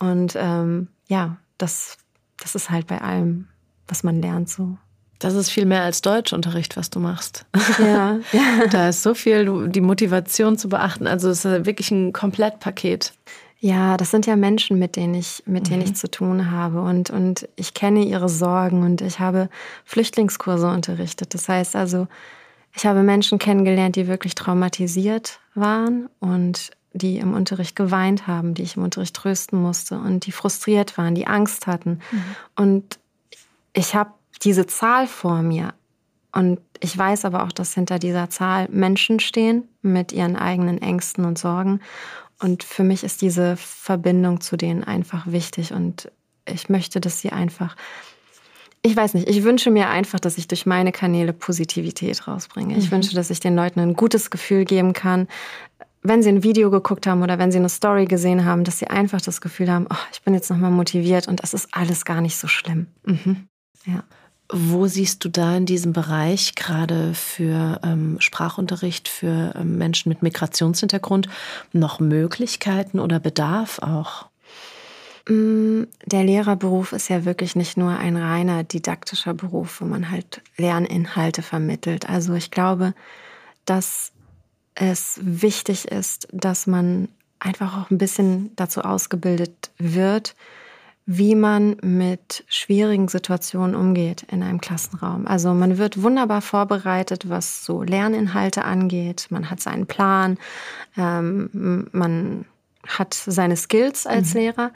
Und ähm, ja, das, das ist halt bei allem, was man lernt so. Das ist viel mehr als Deutschunterricht, was du machst. Ja. da ist so viel, die Motivation zu beachten. Also es ist wirklich ein Komplettpaket. Ja, das sind ja Menschen, mit denen ich, mit denen mhm. ich zu tun habe. Und, und ich kenne ihre Sorgen und ich habe Flüchtlingskurse unterrichtet. Das heißt also, ich habe Menschen kennengelernt, die wirklich traumatisiert waren und die im Unterricht geweint haben, die ich im Unterricht trösten musste und die frustriert waren, die Angst hatten. Mhm. Und ich habe diese Zahl vor mir. Und ich weiß aber auch, dass hinter dieser Zahl Menschen stehen mit ihren eigenen Ängsten und Sorgen. Und für mich ist diese Verbindung zu denen einfach wichtig. Und ich möchte, dass sie einfach, ich weiß nicht, ich wünsche mir einfach, dass ich durch meine Kanäle Positivität rausbringe. Ich mhm. wünsche, dass ich den Leuten ein gutes Gefühl geben kann, wenn sie ein Video geguckt haben oder wenn sie eine Story gesehen haben, dass sie einfach das Gefühl haben, oh, ich bin jetzt nochmal motiviert und das ist alles gar nicht so schlimm. Mhm. Ja. Wo siehst du da in diesem Bereich gerade für ähm, Sprachunterricht für ähm, Menschen mit Migrationshintergrund noch Möglichkeiten oder Bedarf auch? Mm, der Lehrerberuf ist ja wirklich nicht nur ein reiner didaktischer Beruf, wo man halt Lerninhalte vermittelt. Also ich glaube, dass es wichtig ist, dass man einfach auch ein bisschen dazu ausgebildet wird, wie man mit schwierigen Situationen umgeht in einem Klassenraum. Also man wird wunderbar vorbereitet, was so Lerninhalte angeht. Man hat seinen Plan, ähm, man hat seine Skills als mhm. Lehrer.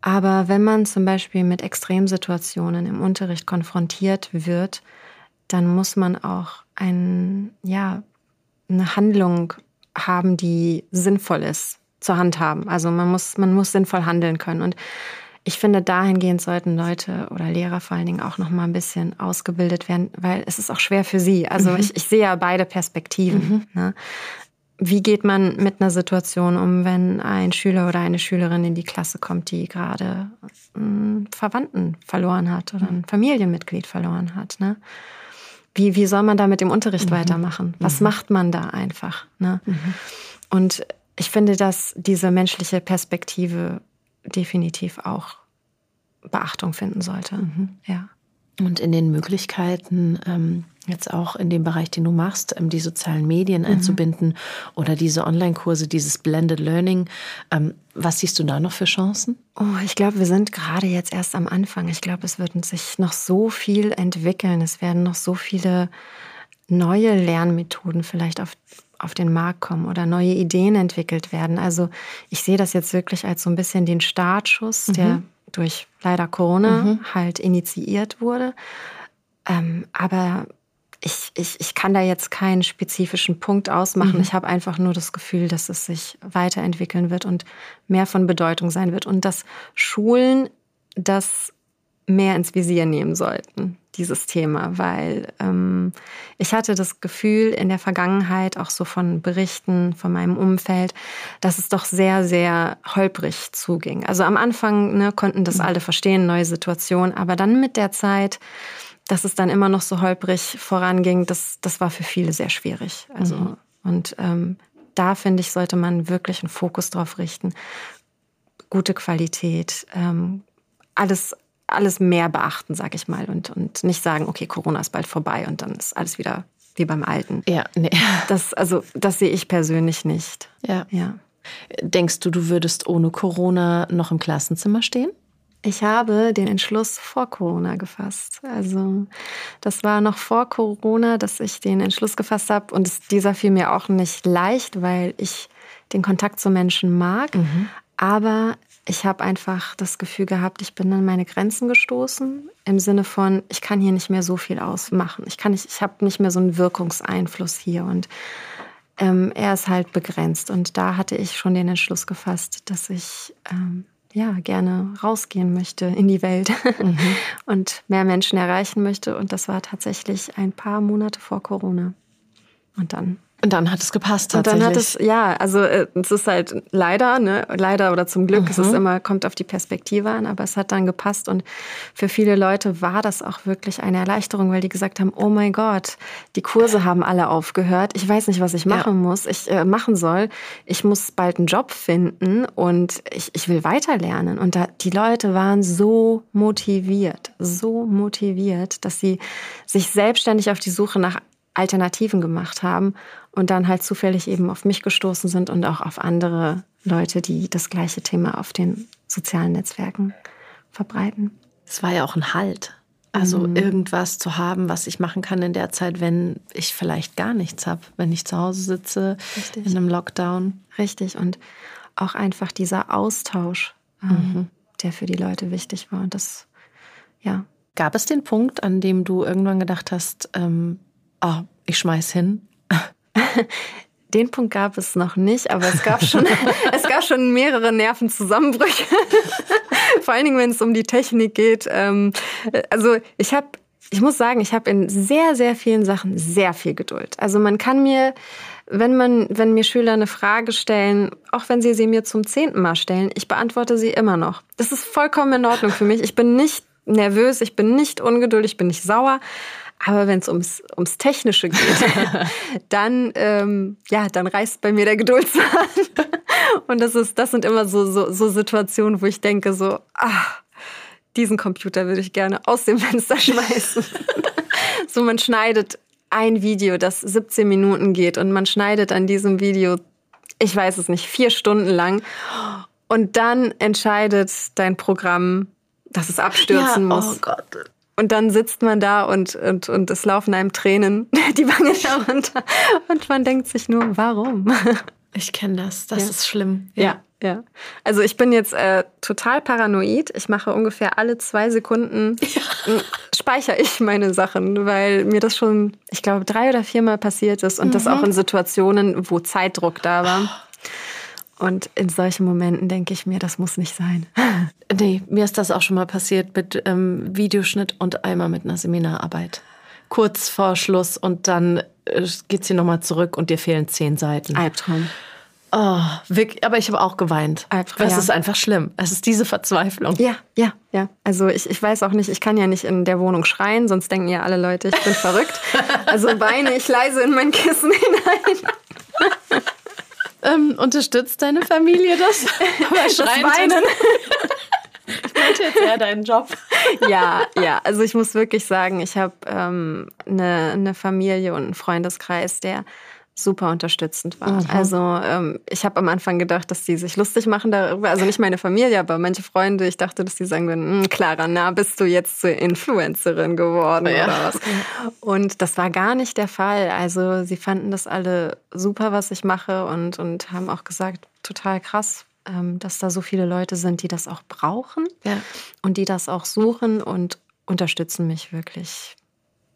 Aber wenn man zum Beispiel mit Extremsituationen im Unterricht konfrontiert wird, dann muss man auch ein, ja, eine Handlung haben, die sinnvoll ist zur Hand haben. Also man muss, man muss sinnvoll handeln können. Und ich finde, dahingehend sollten Leute oder Lehrer vor allen Dingen auch noch mal ein bisschen ausgebildet werden, weil es ist auch schwer für sie. Also mhm. ich, ich sehe ja beide Perspektiven. Mhm. Ne? Wie geht man mit einer Situation um, wenn ein Schüler oder eine Schülerin in die Klasse kommt, die gerade einen Verwandten verloren hat oder ein Familienmitglied verloren hat? Ne? Wie, wie soll man da mit dem Unterricht mhm. weitermachen? Was mhm. macht man da einfach? Ne? Mhm. Und ich finde, dass diese menschliche Perspektive definitiv auch Beachtung finden sollte. Mhm. Ja. Und in den Möglichkeiten, ähm, jetzt auch in dem Bereich, den du machst, ähm, die sozialen Medien mhm. einzubinden oder diese Online-Kurse, dieses Blended Learning, ähm, was siehst du da noch für Chancen? Oh, ich glaube, wir sind gerade jetzt erst am Anfang. Ich glaube, es wird sich noch so viel entwickeln. Es werden noch so viele neue Lernmethoden vielleicht auf, auf den Markt kommen oder neue Ideen entwickelt werden. Also ich sehe das jetzt wirklich als so ein bisschen den Startschuss, mhm. der durch leider Corona mhm. halt initiiert wurde. Ähm, aber ich, ich, ich kann da jetzt keinen spezifischen Punkt ausmachen. Mhm. Ich habe einfach nur das Gefühl, dass es sich weiterentwickeln wird und mehr von Bedeutung sein wird und dass Schulen das mehr ins Visier nehmen sollten, dieses Thema, weil ähm, ich hatte das Gefühl in der Vergangenheit auch so von Berichten von meinem Umfeld, dass es doch sehr, sehr holprig zuging. Also am Anfang ne, konnten das mhm. alle verstehen, neue Situation, aber dann mit der Zeit, dass es dann immer noch so holprig voranging, das, das war für viele sehr schwierig. Also mhm. und ähm, da finde ich, sollte man wirklich einen Fokus drauf richten. Gute Qualität, ähm, alles alles mehr beachten, sag ich mal, und, und nicht sagen, okay, Corona ist bald vorbei und dann ist alles wieder wie beim Alten. Ja, nee. Das, also, das sehe ich persönlich nicht. Ja. ja. Denkst du, du würdest ohne Corona noch im Klassenzimmer stehen? Ich habe den Entschluss vor Corona gefasst. Also das war noch vor Corona, dass ich den Entschluss gefasst habe. Und dieser fiel mir auch nicht leicht, weil ich den Kontakt zu Menschen mag. Mhm. Aber ich habe einfach das Gefühl gehabt, ich bin an meine Grenzen gestoßen im Sinne von, ich kann hier nicht mehr so viel ausmachen. Ich kann nicht, ich habe nicht mehr so einen Wirkungseinfluss hier und ähm, er ist halt begrenzt. Und da hatte ich schon den Entschluss gefasst, dass ich ähm, ja gerne rausgehen möchte in die Welt mhm. und mehr Menschen erreichen möchte. Und das war tatsächlich ein paar Monate vor Corona. Und dann und dann hat es gepasst tatsächlich. Und dann hat es, ja, also äh, es ist halt leider, ne, leider oder zum Glück, mhm. es ist mhm. immer, kommt auf die Perspektive an, aber es hat dann gepasst und für viele Leute war das auch wirklich eine Erleichterung, weil die gesagt haben, oh mein Gott, die Kurse haben alle aufgehört, ich weiß nicht, was ich machen ja. muss, ich äh, machen soll, ich muss bald einen Job finden und ich, ich will weiterlernen. Und da, die Leute waren so motiviert, so motiviert, dass sie sich selbstständig auf die Suche nach Alternativen gemacht haben und dann halt zufällig eben auf mich gestoßen sind und auch auf andere Leute, die das gleiche Thema auf den sozialen Netzwerken verbreiten. Es war ja auch ein Halt. Also mhm. irgendwas zu haben, was ich machen kann in der Zeit, wenn ich vielleicht gar nichts habe, wenn ich zu Hause sitze Richtig. in einem Lockdown. Richtig. Und auch einfach dieser Austausch, ähm, mhm. der für die Leute wichtig war. Und das, ja. Gab es den Punkt, an dem du irgendwann gedacht hast, ähm, oh, ich schmeiß hin? Den Punkt gab es noch nicht, aber es gab schon, es gab schon mehrere Nervenzusammenbrüche. Vor allen Dingen, wenn es um die Technik geht. Ähm, also ich habe, ich muss sagen, ich habe in sehr, sehr vielen Sachen sehr viel Geduld. Also man kann mir, wenn man, wenn mir Schüler eine Frage stellen, auch wenn sie sie mir zum zehnten Mal stellen, ich beantworte sie immer noch. Das ist vollkommen in Ordnung für mich. Ich bin nicht nervös, ich bin nicht ungeduldig, ich bin nicht sauer. Aber wenn es ums, ums Technische geht, dann, ähm, ja, dann reißt bei mir der Geduldsfaden. Und das, ist, das sind immer so, so, so Situationen, wo ich denke, so, ach, diesen Computer würde ich gerne aus dem Fenster schmeißen. so, man schneidet ein Video, das 17 Minuten geht und man schneidet an diesem Video, ich weiß es nicht, vier Stunden lang. Und dann entscheidet dein Programm, dass es abstürzen ja, muss. Oh Gott. Und dann sitzt man da und, und, und es laufen einem Tränen die Wange herunter. Und man denkt sich nur, warum? Ich kenne das. Das ja. ist schlimm. Ja. ja. Ja, also ich bin jetzt äh, total paranoid. Ich mache ungefähr alle zwei Sekunden ja. speichere ich meine Sachen, weil mir das schon, ich glaube, drei oder viermal passiert ist und mhm. das auch in Situationen, wo Zeitdruck da war. Und in solchen Momenten denke ich mir, das muss nicht sein. Nee, mir ist das auch schon mal passiert mit ähm, Videoschnitt und einmal mit einer Seminararbeit. Kurz vor Schluss und dann äh, geht sie nochmal zurück und dir fehlen zehn Seiten. Albtraum. Oh, wirklich, aber ich habe auch geweint. Albtraum, Es ja. ist einfach schlimm. Es ist diese Verzweiflung. Ja, ja, ja. Also ich, ich weiß auch nicht, ich kann ja nicht in der Wohnung schreien, sonst denken ja alle Leute, ich bin verrückt. Also weine ich leise in mein Kissen hinein. Ähm, unterstützt deine Familie das? Bei Schreien Weinen. Ich meinte jetzt eher deinen Job. Ja, ja. Also ich muss wirklich sagen, ich habe ähm, eine, eine Familie und einen Freundeskreis, der super unterstützend war. Also ähm, ich habe am Anfang gedacht, dass die sich lustig machen darüber. Also nicht meine Familie, aber manche Freunde. Ich dachte, dass die sagen würden, "Hm, Clara, na, bist du jetzt zur Influencerin geworden Ja. oder was? Und das war gar nicht der Fall. Also sie fanden das alle super, was ich mache und, und haben auch gesagt, total krass, ähm, dass da so viele Leute sind, die das auch brauchen Ja. und die das auch suchen und unterstützen mich wirklich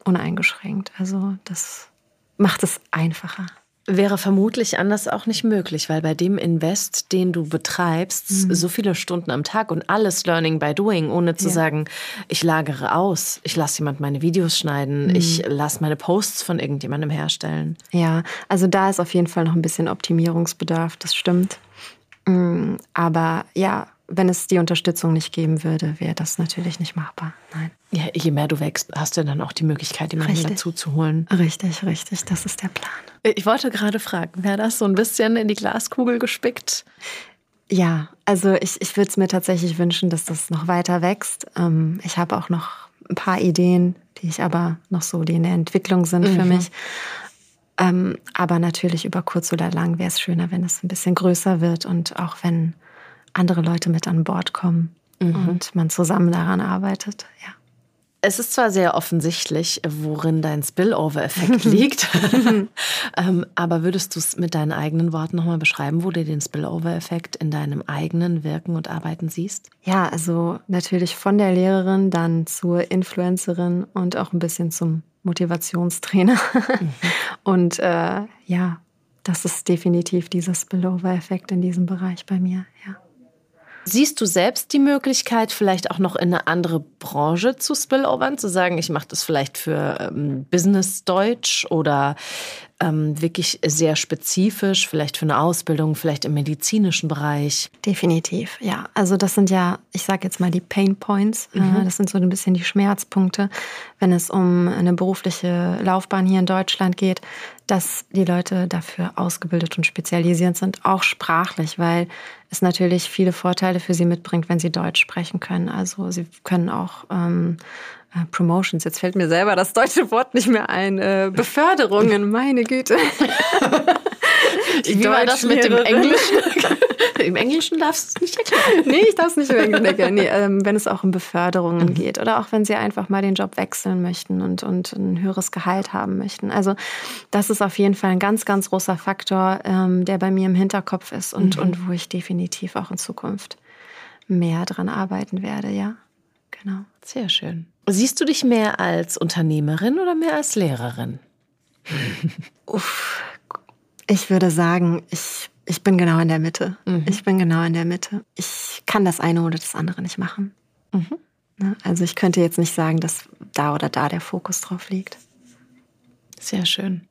uneingeschränkt. Also das macht es einfacher. Wäre vermutlich anders auch nicht möglich, weil bei dem Invest, den du betreibst, so viele Stunden am Tag und alles Learning by Doing, ohne zu Ja. sagen, ich lagere aus, ich lasse jemand meine Videos schneiden, ich lasse meine Posts von irgendjemandem herstellen. Ja, also da ist auf jeden Fall noch ein bisschen Optimierungsbedarf, das stimmt. Mm, Aber ja, wenn es die Unterstützung nicht geben würde, wäre das natürlich nicht machbar. Nein. Ja, je mehr du wächst, hast du dann auch die Möglichkeit, jemanden Richtig. dazu zu holen. Richtig, richtig, das ist der Plan. Ich wollte gerade fragen, wäre das so ein bisschen in die Glaskugel gespickt? Ja, also ich, ich würde es mir tatsächlich wünschen, dass das noch weiter wächst. Ähm, ich habe auch noch ein paar Ideen, die ich aber noch so, die in der Entwicklung sind für mich. Ähm, aber natürlich über kurz oder lang wäre es schöner, wenn es ein bisschen größer wird und auch wenn andere Leute mit an Bord kommen und man zusammen daran arbeitet. Ja. Es ist zwar sehr offensichtlich, worin dein Spillover-Effekt liegt, ähm, aber würdest du es mit deinen eigenen Worten nochmal beschreiben, wo du den Spillover-Effekt in deinem eigenen Wirken und Arbeiten siehst? Ja, also natürlich von der Lehrerin dann zur Influencerin und auch ein bisschen zum Motivationstrainer. Und äh, ja, das ist definitiv dieser Spillover-Effekt in diesem Bereich bei mir. Ja. Siehst du selbst die Möglichkeit, vielleicht auch noch in eine andere Branche zu spillovern, zu sagen, ich mache das vielleicht für ähm, Business Deutsch oder ähm, wirklich sehr spezifisch, vielleicht für eine Ausbildung, vielleicht im medizinischen Bereich? Definitiv, ja. Also das sind ja, ich sage jetzt mal die Pain Points. Äh, Das sind so ein bisschen die Schmerzpunkte, wenn es um eine berufliche Laufbahn hier in Deutschland geht, dass die Leute dafür ausgebildet und spezialisiert sind, auch sprachlich, weil es natürlich viele Vorteile für sie mitbringt, wenn sie Deutsch sprechen können. Also sie können auch ähm, äh, Promotions, jetzt fällt mir selber das deutsche Wort nicht mehr ein, äh, Beförderungen, meine Güte. Wie war das mit dem. Englischen? Im Englischen darfst du es nicht erklären. Nee, ich darf es nicht im Englischen erklären. Nee, ähm, wenn es auch um Beförderungen geht oder auch wenn sie einfach mal den Job wechseln möchten und, und ein höheres Gehalt haben möchten. Also das ist auf jeden Fall ein ganz, ganz großer Faktor, ähm, der bei mir im Hinterkopf ist und, und wo ich definitiv auch in Zukunft mehr dran arbeiten werde, ja. Genau. Sehr schön. Siehst du dich mehr als Unternehmerin oder mehr als Lehrerin? Uff. Ich würde sagen, ich, ich bin genau in der Mitte. Ich bin genau in der Mitte. Ich kann das eine oder das andere nicht machen. Ne? Also ich könnte jetzt nicht sagen, dass da oder da der Fokus drauf liegt. Sehr schön.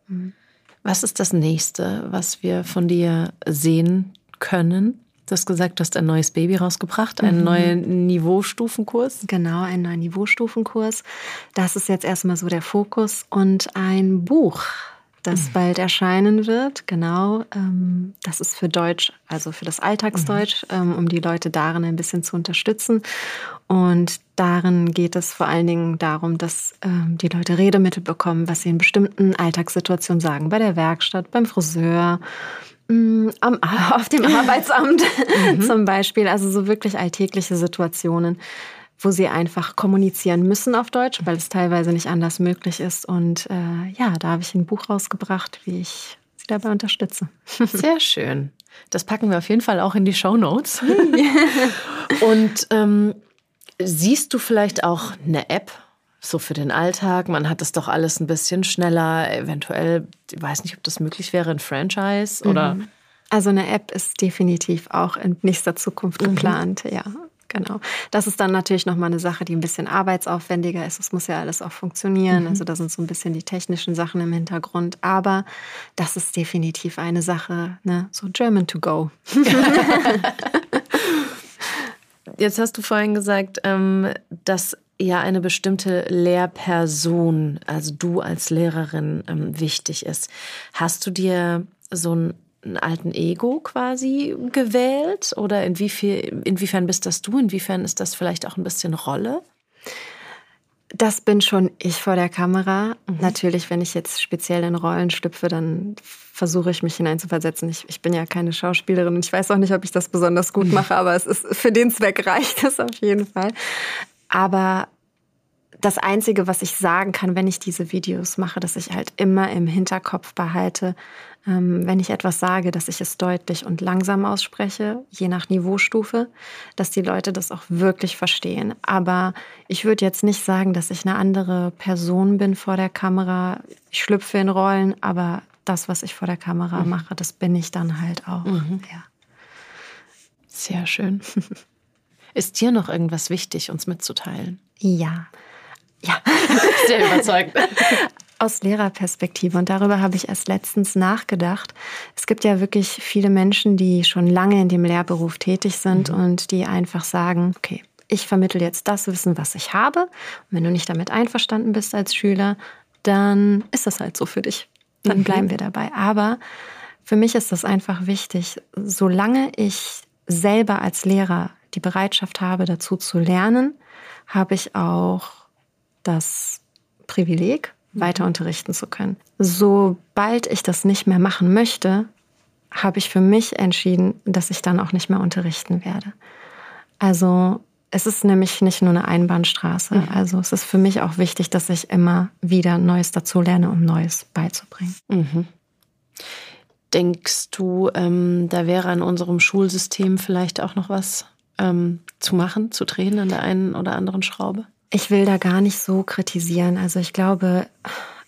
Was ist das nächste, was wir von dir sehen können? Du hast gesagt, du hast ein neues Baby rausgebracht, einen neuen Niveaustufenkurs. Genau, einen neuen Niveaustufenkurs. Das ist jetzt erstmal so der Fokus und ein Buch, das bald erscheinen wird. Genau, ähm, das ist für Deutsch, also für das Alltagsdeutsch, ähm, um die Leute darin ein bisschen zu unterstützen. Und darin geht es vor allen Dingen darum, dass ähm, die Leute Redemittel bekommen, was sie in bestimmten Alltagssituationen sagen. Bei der Werkstatt, beim Friseur, am, auf dem Arbeitsamt zum Beispiel. Also so wirklich alltägliche Situationen, wo sie einfach kommunizieren müssen auf Deutsch, weil es teilweise nicht anders möglich ist. Und äh, ja, da habe ich ein Buch rausgebracht, wie ich sie dabei unterstütze. Sehr schön. Das packen wir auf jeden Fall auch in die Show Notes. Und ähm, siehst du vielleicht auch eine App? So für den Alltag. Man hat das doch alles ein bisschen schneller. Eventuell, ich weiß nicht, ob das möglich wäre, ein Franchise oder Also eine App ist definitiv auch in nächster Zukunft mhm. geplant, ja. Genau. Das ist dann natürlich nochmal eine Sache, die ein bisschen arbeitsaufwendiger ist. Es muss ja alles auch funktionieren. Mhm. Also da sind so ein bisschen die technischen Sachen im Hintergrund. Aber das ist definitiv eine Sache, ne? so German to go. Jetzt hast du vorhin gesagt, ähm, dass ja eine bestimmte Lehrperson, also du als Lehrerin, ähm, wichtig ist. Hast du dir so ein einen alten Ego quasi gewählt? Oder inwiefern, inwiefern bist das du? Inwiefern ist das vielleicht auch ein bisschen Rolle? Das bin schon ich vor der Kamera. Mhm. Natürlich, wenn ich jetzt speziell in Rollen schlüpfe, dann versuche ich mich hineinzuversetzen. Ich, ich bin ja keine Schauspielerin und ich weiß auch nicht, ob ich das besonders gut mache, aber es ist für den Zweck reicht es auf jeden Fall. Aber das Einzige, was ich sagen kann, wenn ich diese Videos mache, dass ich halt immer im Hinterkopf behalte, ähm, wenn ich etwas sage, dass ich es deutlich und langsam ausspreche, je nach Niveaustufe, dass die Leute das auch wirklich verstehen. Aber ich würde jetzt nicht sagen, dass ich eine andere Person bin vor der Kamera. Ich schlüpfe in Rollen, aber das, was ich vor der Kamera mhm. mache, das bin ich dann halt auch. Mhm. Ja. Sehr schön. Ist dir noch irgendwas wichtig, uns mitzuteilen? Ja. Ja, sehr überzeugend. Aus Lehrerperspektive. Und darüber habe ich erst letztens nachgedacht. Es gibt ja wirklich viele Menschen, die schon lange in dem Lehrberuf tätig sind mhm. und die einfach sagen, okay, ich vermittle jetzt das Wissen, was ich habe. Und wenn du nicht damit einverstanden bist als Schüler, dann ist das halt so für dich. Dann mhm. bleiben wir dabei. Aber für mich ist das einfach wichtig, solange ich selber als Lehrer die Bereitschaft habe, dazu zu lernen, habe ich auch das Privileg, weiter unterrichten zu können. Sobald ich das nicht mehr machen möchte, habe ich für mich entschieden, dass ich dann auch nicht mehr unterrichten werde. Also es ist nämlich nicht nur eine Einbahnstraße. Mhm. Also es ist für mich auch wichtig, dass ich immer wieder Neues dazu lerne, um Neues beizubringen. Mhm. Denkst du, ähm, da wäre an unserem Schulsystem vielleicht auch noch was ähm, zu machen, zu drehen an der einen oder anderen Schraube? Ich will da gar nicht so kritisieren. Also ich glaube,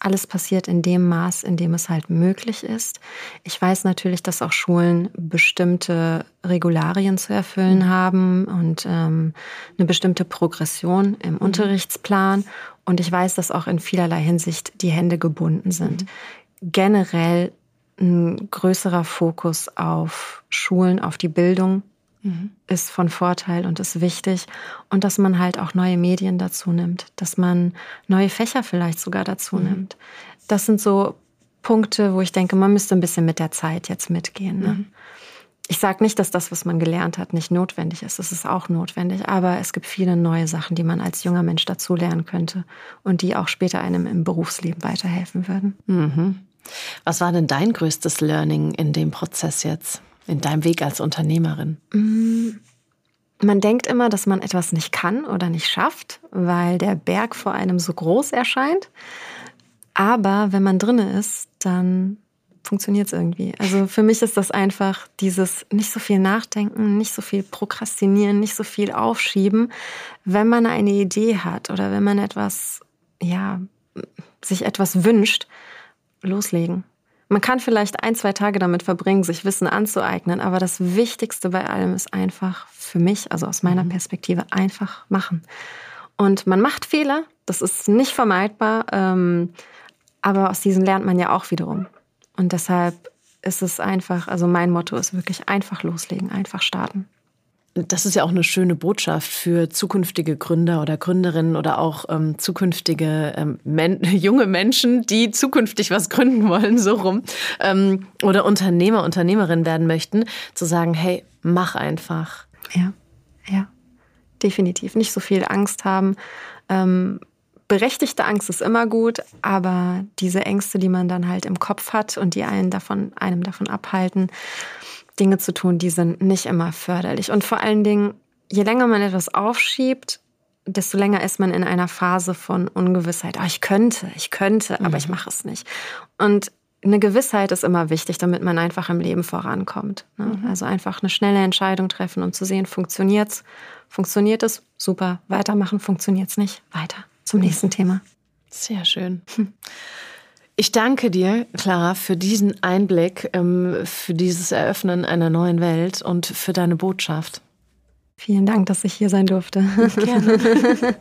alles passiert in dem Maß, in dem es halt möglich ist. Ich weiß natürlich, dass auch Schulen bestimmte Regularien zu erfüllen mhm. haben und ähm, eine bestimmte Progression im mhm. Unterrichtsplan. Und ich weiß, dass auch in vielerlei Hinsicht die Hände gebunden sind. Mhm. Generell ein größerer Fokus auf Schulen, auf die Bildung mhm. ist von Vorteil und ist wichtig. Und dass man halt auch neue Medien dazu nimmt, dass man neue Fächer vielleicht sogar dazu mhm. nimmt. Das sind so Punkte, wo ich denke, man müsste ein bisschen mit der Zeit jetzt mitgehen. Ne? Mhm. Ich sage nicht, dass das, was man gelernt hat, nicht notwendig ist. Es ist auch notwendig. Aber es gibt viele neue Sachen, die man als junger Mensch dazu lernen könnte und die auch später einem im Berufsleben weiterhelfen würden. Mhm. Was war denn dein größtes Learning in dem Prozess jetzt? In deinem Weg als Unternehmerin? Mm, man denkt immer, dass man etwas nicht kann oder nicht schafft, weil der Berg vor einem so groß erscheint. Aber wenn man drin ist, dann funktioniert es irgendwie. Also für mich ist das einfach dieses nicht so viel nachdenken, nicht so viel prokrastinieren, nicht so viel aufschieben. Wenn man eine Idee hat oder wenn man etwas, ja, sich etwas wünscht, loslegen. Man kann vielleicht ein, zwei Tage damit verbringen, sich Wissen anzueignen, aber das Wichtigste bei allem ist einfach für mich, also aus meiner mhm. Perspektive, einfach machen. Und man macht Fehler, das ist nicht vermeidbar, ähm, aber aus diesen lernt man ja auch wiederum. Und deshalb ist es einfach, also mein Motto ist wirklich einfach loslegen, einfach starten das ist ja auch eine schöne Botschaft für zukünftige Gründer oder Gründerinnen oder auch ähm, zukünftige ähm, Men junge Menschen, die zukünftig was gründen wollen, so rum, ähm, oder Unternehmer, Unternehmerin werden möchten, zu sagen, hey, mach einfach. Ja, ja, definitiv. Nicht so viel Angst haben. Ähm, berechtigte Angst ist immer gut, aber diese Ängste, die man dann halt im Kopf hat und die einen davon, einem davon abhalten, Dinge zu tun, die sind nicht immer förderlich. Und vor allen Dingen, je länger man etwas aufschiebt, desto länger ist man in einer Phase von Ungewissheit. Oh, ich könnte, ich könnte, aber mhm. ich mache es nicht. Und eine Gewissheit ist immer wichtig, damit man einfach im Leben vorankommt. Ne? Mhm. Also einfach eine schnelle Entscheidung treffen und zu sehen, funktioniert's? Funktioniert es? Super. Weitermachen, funktioniert's nicht? Weiter. Zum nächsten Thema. Sehr schön. Hm. Ich danke dir, Clara, für diesen Einblick, ähm, für dieses Eröffnen einer neuen Welt und für deine Botschaft. Vielen Dank, dass ich hier sein durfte. Gerne.